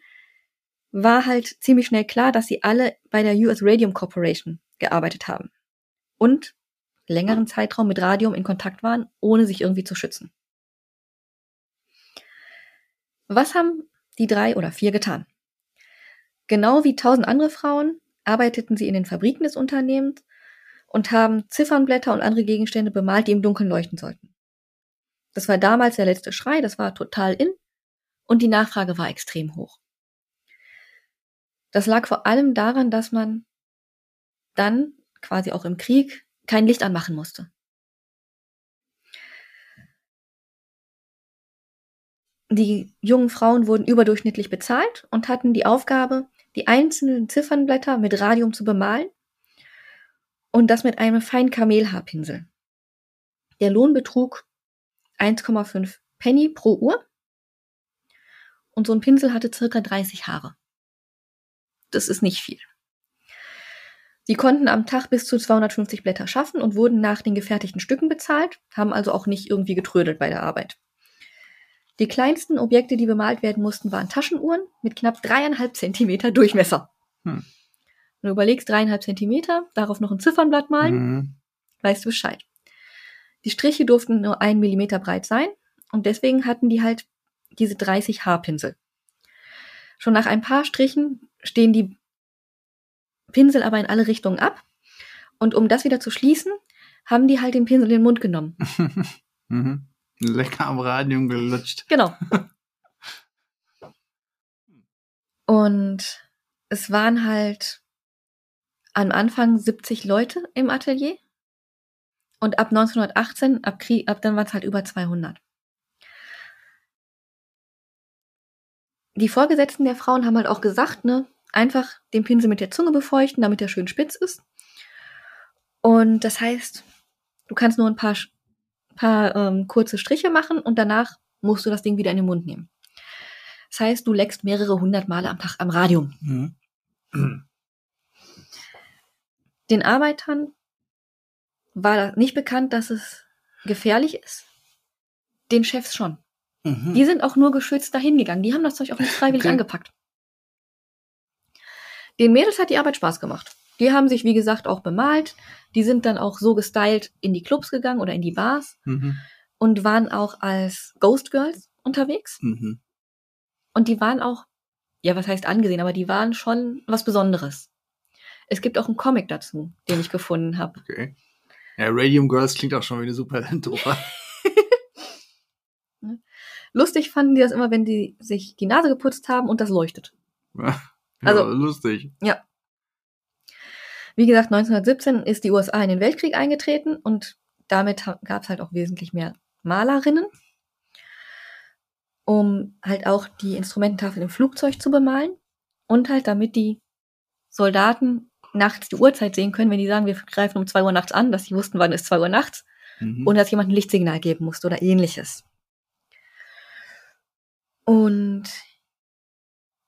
war halt ziemlich schnell klar, dass sie alle bei der US Radium Corporation gearbeitet haben und längeren Zeitraum mit Radium in Kontakt waren, ohne sich irgendwie zu schützen. Was haben die drei oder vier getan? Genau wie tausend andere Frauen arbeiteten sie in den Fabriken des Unternehmens und haben Ziffernblätter und andere Gegenstände bemalt, die im Dunkeln leuchten sollten. Das war damals der letzte Schrei, das war total in und die Nachfrage war extrem hoch. Das lag vor allem daran, dass man dann quasi auch im Krieg kein Licht anmachen musste. Die jungen Frauen wurden überdurchschnittlich bezahlt und hatten die Aufgabe, die einzelnen Ziffernblätter mit Radium zu bemalen und das mit einem feinen Kamelhaarpinsel. Der Lohn betrug 1,5 Penny pro Uhr und so ein Pinsel hatte circa 30 Haare. Das ist nicht viel. Sie konnten am Tag bis zu 250 Blätter schaffen und wurden nach den gefertigten Stücken bezahlt, haben also auch nicht irgendwie getrödelt bei der Arbeit. Die kleinsten Objekte, die bemalt werden mussten, waren Taschenuhren mit knapp dreieinhalb Zentimeter Durchmesser. Hm. Wenn du überlegst, dreieinhalb Zentimeter, darauf noch ein Ziffernblatt malen, mhm. weißt du Bescheid. Die Striche durften nur ein Millimeter breit sein und deswegen hatten die halt diese 30 Haarpinsel. Schon nach ein paar Strichen stehen die Pinsel aber in alle Richtungen ab. Und um das wieder zu schließen, haben die halt den Pinsel in den Mund genommen. mhm. Lecker am Radium gelutscht. Genau. Und es waren halt am Anfang 70 Leute im Atelier. Und ab 1918, ab Krieg, ab dann war es halt über 200. Die Vorgesetzten der Frauen haben halt auch gesagt, ne, einfach den Pinsel mit der Zunge befeuchten, damit er schön spitz ist. Und das heißt, du kannst nur ein paar, paar ähm, kurze Striche machen und danach musst du das Ding wieder in den Mund nehmen. Das heißt, du leckst mehrere hundert Male am Tag am Radium. Mhm. Den Arbeitern war nicht bekannt, dass es gefährlich ist. Den Chefs schon. Mhm. Die sind auch nur geschützt dahin gegangen. Die haben das Zeug auch nicht freiwillig okay. angepackt. Den Mädels hat die Arbeit Spaß gemacht. Die haben sich, wie gesagt, auch bemalt. Die sind dann auch so gestylt in die Clubs gegangen oder in die Bars mhm. und waren auch als Ghost Girls unterwegs. Mhm. Und die waren auch, ja, was heißt angesehen, aber die waren schon was Besonderes. Es gibt auch einen Comic dazu, den ich gefunden habe. Okay. Ja, Radium Girls klingt auch schon wie eine super Intro. Lustig fanden die das immer, wenn die sich die Nase geputzt haben und das leuchtet. Also, ja, lustig. Ja. Wie gesagt, 1917 ist die USA in den Weltkrieg eingetreten und damit gab es halt auch wesentlich mehr Malerinnen, um halt auch die Instrumententafel im Flugzeug zu bemalen und halt damit die Soldaten nachts die Uhrzeit sehen können, wenn die sagen, wir greifen um zwei Uhr nachts an, dass sie wussten, wann es zwei Uhr nachts mhm. und dass jemand ein Lichtsignal geben musste oder ähnliches. Und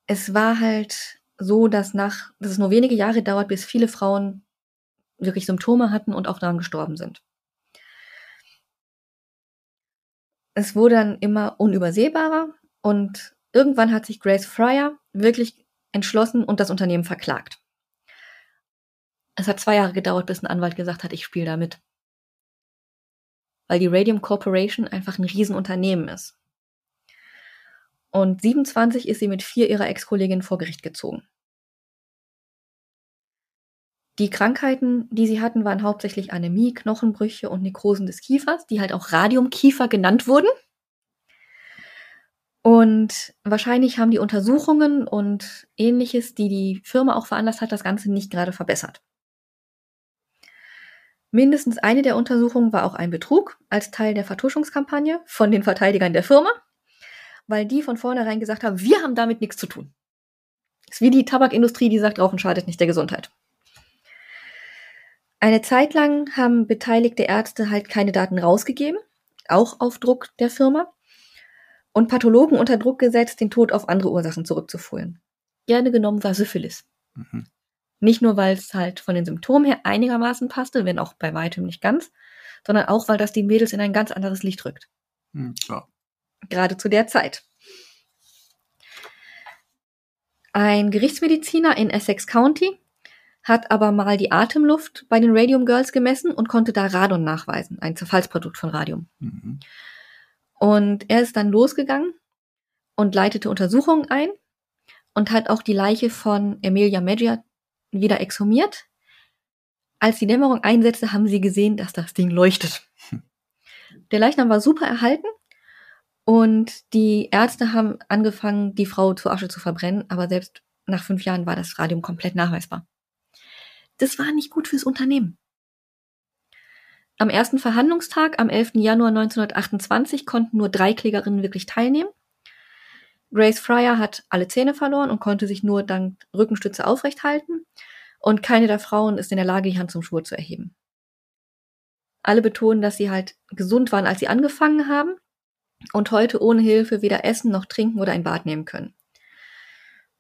es war halt so, dass nach, dass es nur wenige Jahre dauert, bis viele Frauen wirklich Symptome hatten und auch daran gestorben sind. Es wurde dann immer unübersehbarer und irgendwann hat sich Grace Fryer wirklich entschlossen und das Unternehmen verklagt. Es hat zwei Jahre gedauert, bis ein Anwalt gesagt hat, ich spiele da mit. Weil die Radium Corporation einfach ein Riesenunternehmen ist. Und 27 ist sie mit vier ihrer Ex-Kolleginnen vor Gericht gezogen. Die Krankheiten, die sie hatten, waren hauptsächlich Anämie, Knochenbrüche und Nekrosen des Kiefers, die halt auch Radiumkiefer genannt wurden. Und wahrscheinlich haben die Untersuchungen und ähnliches, die die Firma auch veranlasst hat, das Ganze nicht gerade verbessert. Mindestens eine der Untersuchungen war auch ein Betrug als Teil der Vertuschungskampagne von den Verteidigern der Firma, weil die von vornherein gesagt haben, wir haben damit nichts zu tun. Ist wie die Tabakindustrie, die sagt, Rauchen schadet nicht der Gesundheit. Eine Zeit lang haben beteiligte Ärzte halt keine Daten rausgegeben, auch auf Druck der Firma und Pathologen unter Druck gesetzt, den Tod auf andere Ursachen zurückzuführen. Gerne genommen war Syphilis. Mhm. Nicht nur, weil es halt von den Symptomen her einigermaßen passte, wenn auch bei weitem nicht ganz, sondern auch, weil das die Mädels in ein ganz anderes Licht rückt. Mhm, klar. Gerade zu der Zeit. Ein Gerichtsmediziner in Essex County hat aber mal die Atemluft bei den Radium Girls gemessen und konnte da Radon nachweisen, ein Zerfallsprodukt von Radium. Mhm. Und er ist dann losgegangen und leitete Untersuchungen ein und hat auch die Leiche von Emilia Maggia wieder exhumiert. Als die Dämmerung einsetzte, haben sie gesehen, dass das Ding leuchtet. Hm. Der Leichnam war super erhalten und die Ärzte haben angefangen, die Frau zur Asche zu verbrennen, aber selbst nach fünf Jahren war das Radium komplett nachweisbar. Das war nicht gut fürs Unternehmen. Am ersten Verhandlungstag, am 11. Januar 1928, konnten nur drei Klägerinnen wirklich teilnehmen. Grace Fryer hat alle Zähne verloren und konnte sich nur dank Rückenstütze aufrecht halten. Und keine der Frauen ist in der Lage, die Hand zum Schwur zu erheben. Alle betonen, dass sie halt gesund waren, als sie angefangen haben und heute ohne Hilfe weder essen noch trinken oder ein Bad nehmen können.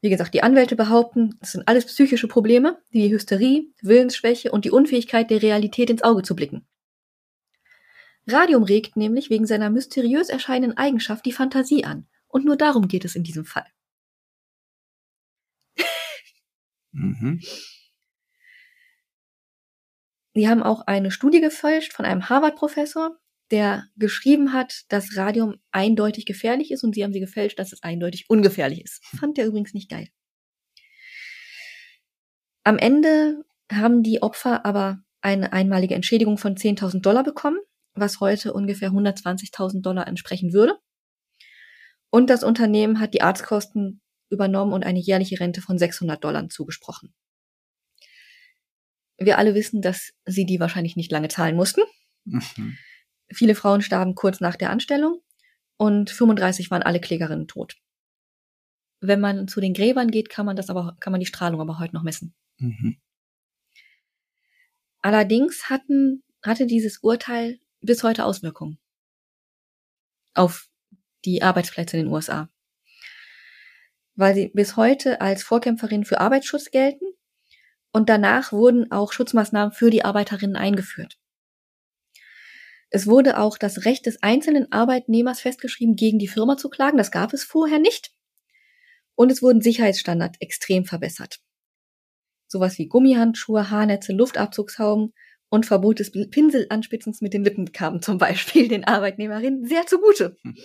Wie gesagt, die Anwälte behaupten, es sind alles psychische Probleme, wie Hysterie, Willensschwäche und die Unfähigkeit der Realität ins Auge zu blicken. Radium regt nämlich wegen seiner mysteriös erscheinenden Eigenschaft die Fantasie an. Und nur darum geht es in diesem Fall. mhm. Sie haben auch eine Studie gefälscht von einem Harvard-Professor, der geschrieben hat, dass Radium eindeutig gefährlich ist und sie haben sie gefälscht, dass es eindeutig ungefährlich ist. Fand der übrigens nicht geil. Am Ende haben die Opfer aber eine einmalige Entschädigung von 10.000 Dollar bekommen was heute ungefähr 120.000 Dollar entsprechen würde. Und das Unternehmen hat die Arztkosten übernommen und eine jährliche Rente von 600 Dollar zugesprochen. Wir alle wissen, dass sie die wahrscheinlich nicht lange zahlen mussten. Mhm. Viele Frauen starben kurz nach der Anstellung und 35 waren alle Klägerinnen tot. Wenn man zu den Gräbern geht, kann man das aber, kann man die Strahlung aber heute noch messen. Mhm. Allerdings hatten, hatte dieses Urteil bis heute Auswirkungen auf die Arbeitsplätze in den USA. Weil sie bis heute als Vorkämpferin für Arbeitsschutz gelten und danach wurden auch Schutzmaßnahmen für die Arbeiterinnen eingeführt. Es wurde auch das Recht des einzelnen Arbeitnehmers festgeschrieben, gegen die Firma zu klagen. Das gab es vorher nicht. Und es wurden Sicherheitsstandards extrem verbessert. Sowas wie Gummihandschuhe, Haarnetze, Luftabzugshauben und Verbot des Pinselanspitzens mit den Lippen kamen zum Beispiel den Arbeitnehmerinnen sehr zugute. Hm.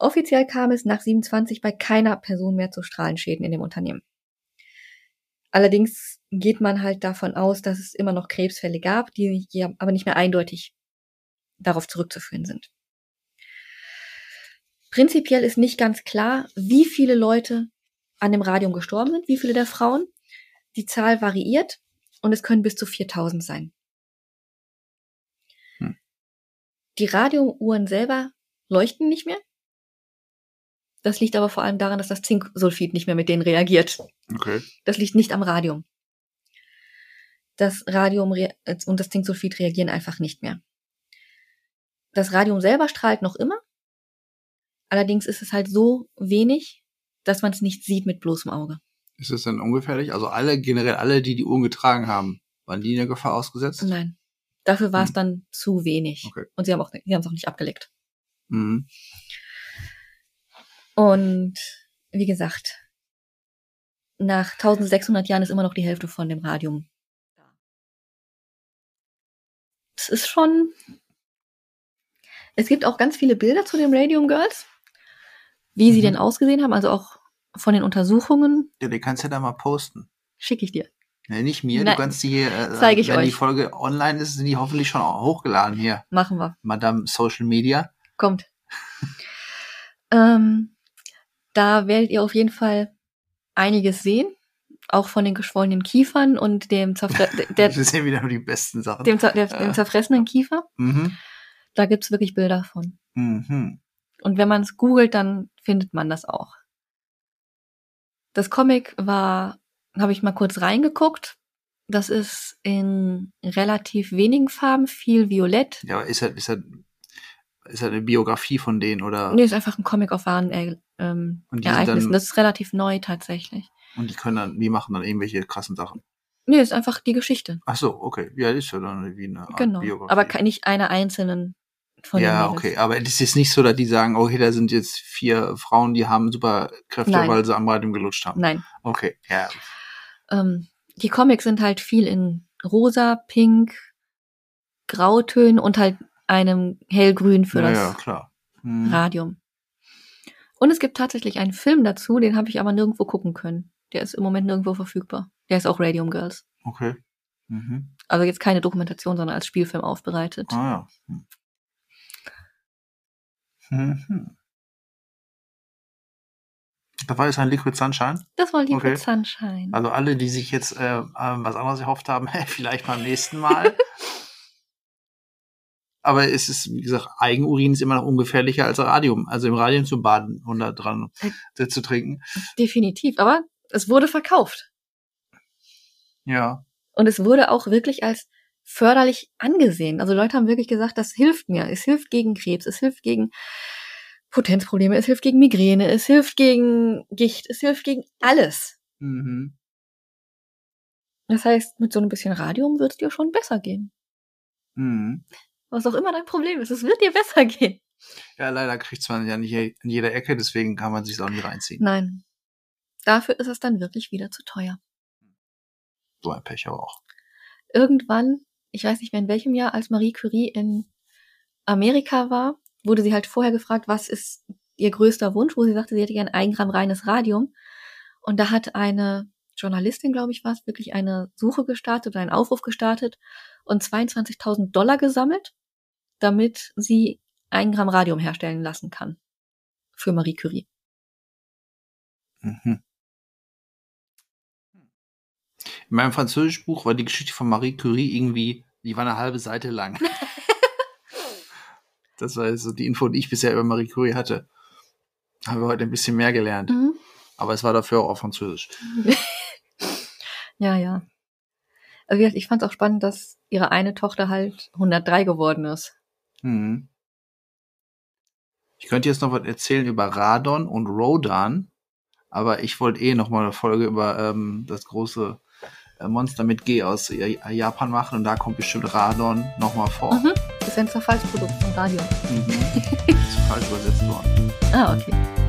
Offiziell kam es nach 27 bei keiner Person mehr zu Strahlenschäden in dem Unternehmen. Allerdings geht man halt davon aus, dass es immer noch Krebsfälle gab, die aber nicht mehr eindeutig darauf zurückzuführen sind. Prinzipiell ist nicht ganz klar, wie viele Leute an dem Radium gestorben sind, wie viele der Frauen. Die Zahl variiert und es können bis zu 4000 sein. Hm. Die Radiouhren selber leuchten nicht mehr. Das liegt aber vor allem daran, dass das Zinksulfid nicht mehr mit denen reagiert. Okay. Das liegt nicht am Radium. Das Radium und das Zinksulfid reagieren einfach nicht mehr. Das Radium selber strahlt noch immer. Allerdings ist es halt so wenig, dass man es nicht sieht mit bloßem Auge. Ist es denn ungefährlich? Also alle, generell alle, die die Uhren getragen haben, waren die in der Gefahr ausgesetzt? Nein. Dafür war hm. es dann zu wenig. Okay. Und sie haben auch, sie haben es auch nicht abgelegt. Mhm. Und wie gesagt, nach 1600 Jahren ist immer noch die Hälfte von dem Radium da. Es ist schon. Es gibt auch ganz viele Bilder zu den Radium Girls, wie mhm. sie denn ausgesehen haben, also auch von den Untersuchungen. Ja, die kannst du ja da mal posten. Schicke ich dir. Nee, nicht mir. Nein. Du kannst die hier, äh, wenn die euch. Folge online ist, sind die hoffentlich schon hochgeladen hier. Machen wir. Madame Social Media. Kommt. ähm, da werdet ihr auf jeden Fall einiges sehen. Auch von den geschwollenen Kiefern und dem, zerfre der, wieder die besten Sachen. dem, der, dem Ja. zerfressenen Kiefer. mhm. Da gibt's wirklich Bilder von. Mhm. Und wenn man es googelt, dann findet man das auch. Das Comic war, habe ich mal kurz reingeguckt. Das ist in relativ wenigen Farben, viel Violett. Ja, ist halt, ist halt, ist halt eine Biografie von denen oder Nee, ist einfach ein Comic auf wahren äh, ähm, Ereignissen. dann- Das ist relativ neu tatsächlich. und die können dann, die machen dann irgendwelche krassen Sachen. Nee, ist einfach die Geschichte. Ach so, okay. Ja, ist ja dann wie eine Art Genau. Biografie. Aber nicht einer einzelnen von ja, okay. Aber es ist nicht so, dass die sagen, okay, da sind jetzt vier Frauen, die haben super Kräfte, Nein. weil sie am Radium gelutscht haben. Nein. Okay, ja. Ähm, die Comics sind halt viel in rosa, pink, Grautönen und halt einem hellgrün für ja, das ja, klar. Hm. Radium. Und es gibt tatsächlich einen Film dazu, den habe ich aber nirgendwo gucken können. Der ist im Moment nirgendwo verfügbar. Der ist auch Radium Girls. Okay. Mhm. Also jetzt keine Dokumentation, sondern als Spielfilm aufbereitet. Ah ja. Hm. Mhm. Das war jetzt ein Liquid Sunshine. Das war Liquid Okay. Sunshine. Also alle, die sich jetzt äh, ähm, was anderes erhofft haben, vielleicht beim nächsten Mal. Aber es ist, wie gesagt, Eigenurin ist immer noch ungefährlicher als Radium. Also im Radium zu baden und da dran äh, zu trinken. Definitiv. Aber es wurde verkauft. Ja. Und es wurde auch wirklich als förderlich angesehen. Also Leute haben wirklich gesagt, das hilft mir. Es hilft gegen Krebs, es hilft gegen Potenzprobleme, es hilft gegen Migräne, es hilft gegen Gicht, es hilft gegen alles. Mhm. Das heißt, mit so ein bisschen Radium wird es dir schon besser gehen. Mhm. Was auch immer dein Problem ist, es wird dir besser gehen. Ja, leider kriegt man ja nicht in jeder Ecke, deswegen kann man sich auch nicht reinziehen. Nein. Dafür ist es dann wirklich wieder zu teuer. So ein Pech aber auch. Irgendwann, ich weiß nicht mehr in welchem Jahr, als Marie Curie in Amerika war, wurde sie halt vorher gefragt, was ist ihr größter Wunsch, wo sie sagte, sie hätte gern ein Gramm reines Radium. Und da hat eine Journalistin, glaube ich, war es, wirklich eine Suche gestartet oder einen Aufruf gestartet und 22.000 Dollar gesammelt, damit sie ein Gramm Radium herstellen lassen kann. Für Marie Curie. Mhm. In meinem Französischbuch war die Geschichte von Marie Curie irgendwie, die war eine halbe Seite lang. das war so die Info, die ich bisher über Marie Curie hatte. Haben wir heute ein bisschen mehr gelernt. Mhm. Aber es war dafür auch auf Französisch. Ja, ja. Also wie gesagt, ich fand es auch spannend, dass ihre eine Tochter halt 103 geworden ist. Mhm. Ich könnte jetzt noch was erzählen über Radon und Rodan, aber ich wollte eh noch mal eine Folge über ähm, das große äh, Monster mit G aus äh, Japan machen und da kommt bestimmt Radon noch mal vor. Mhm. Das ist ein Zerfallsprodukt von Radium. Mhm. Das ist falsch übersetzt worden. Ah, okay.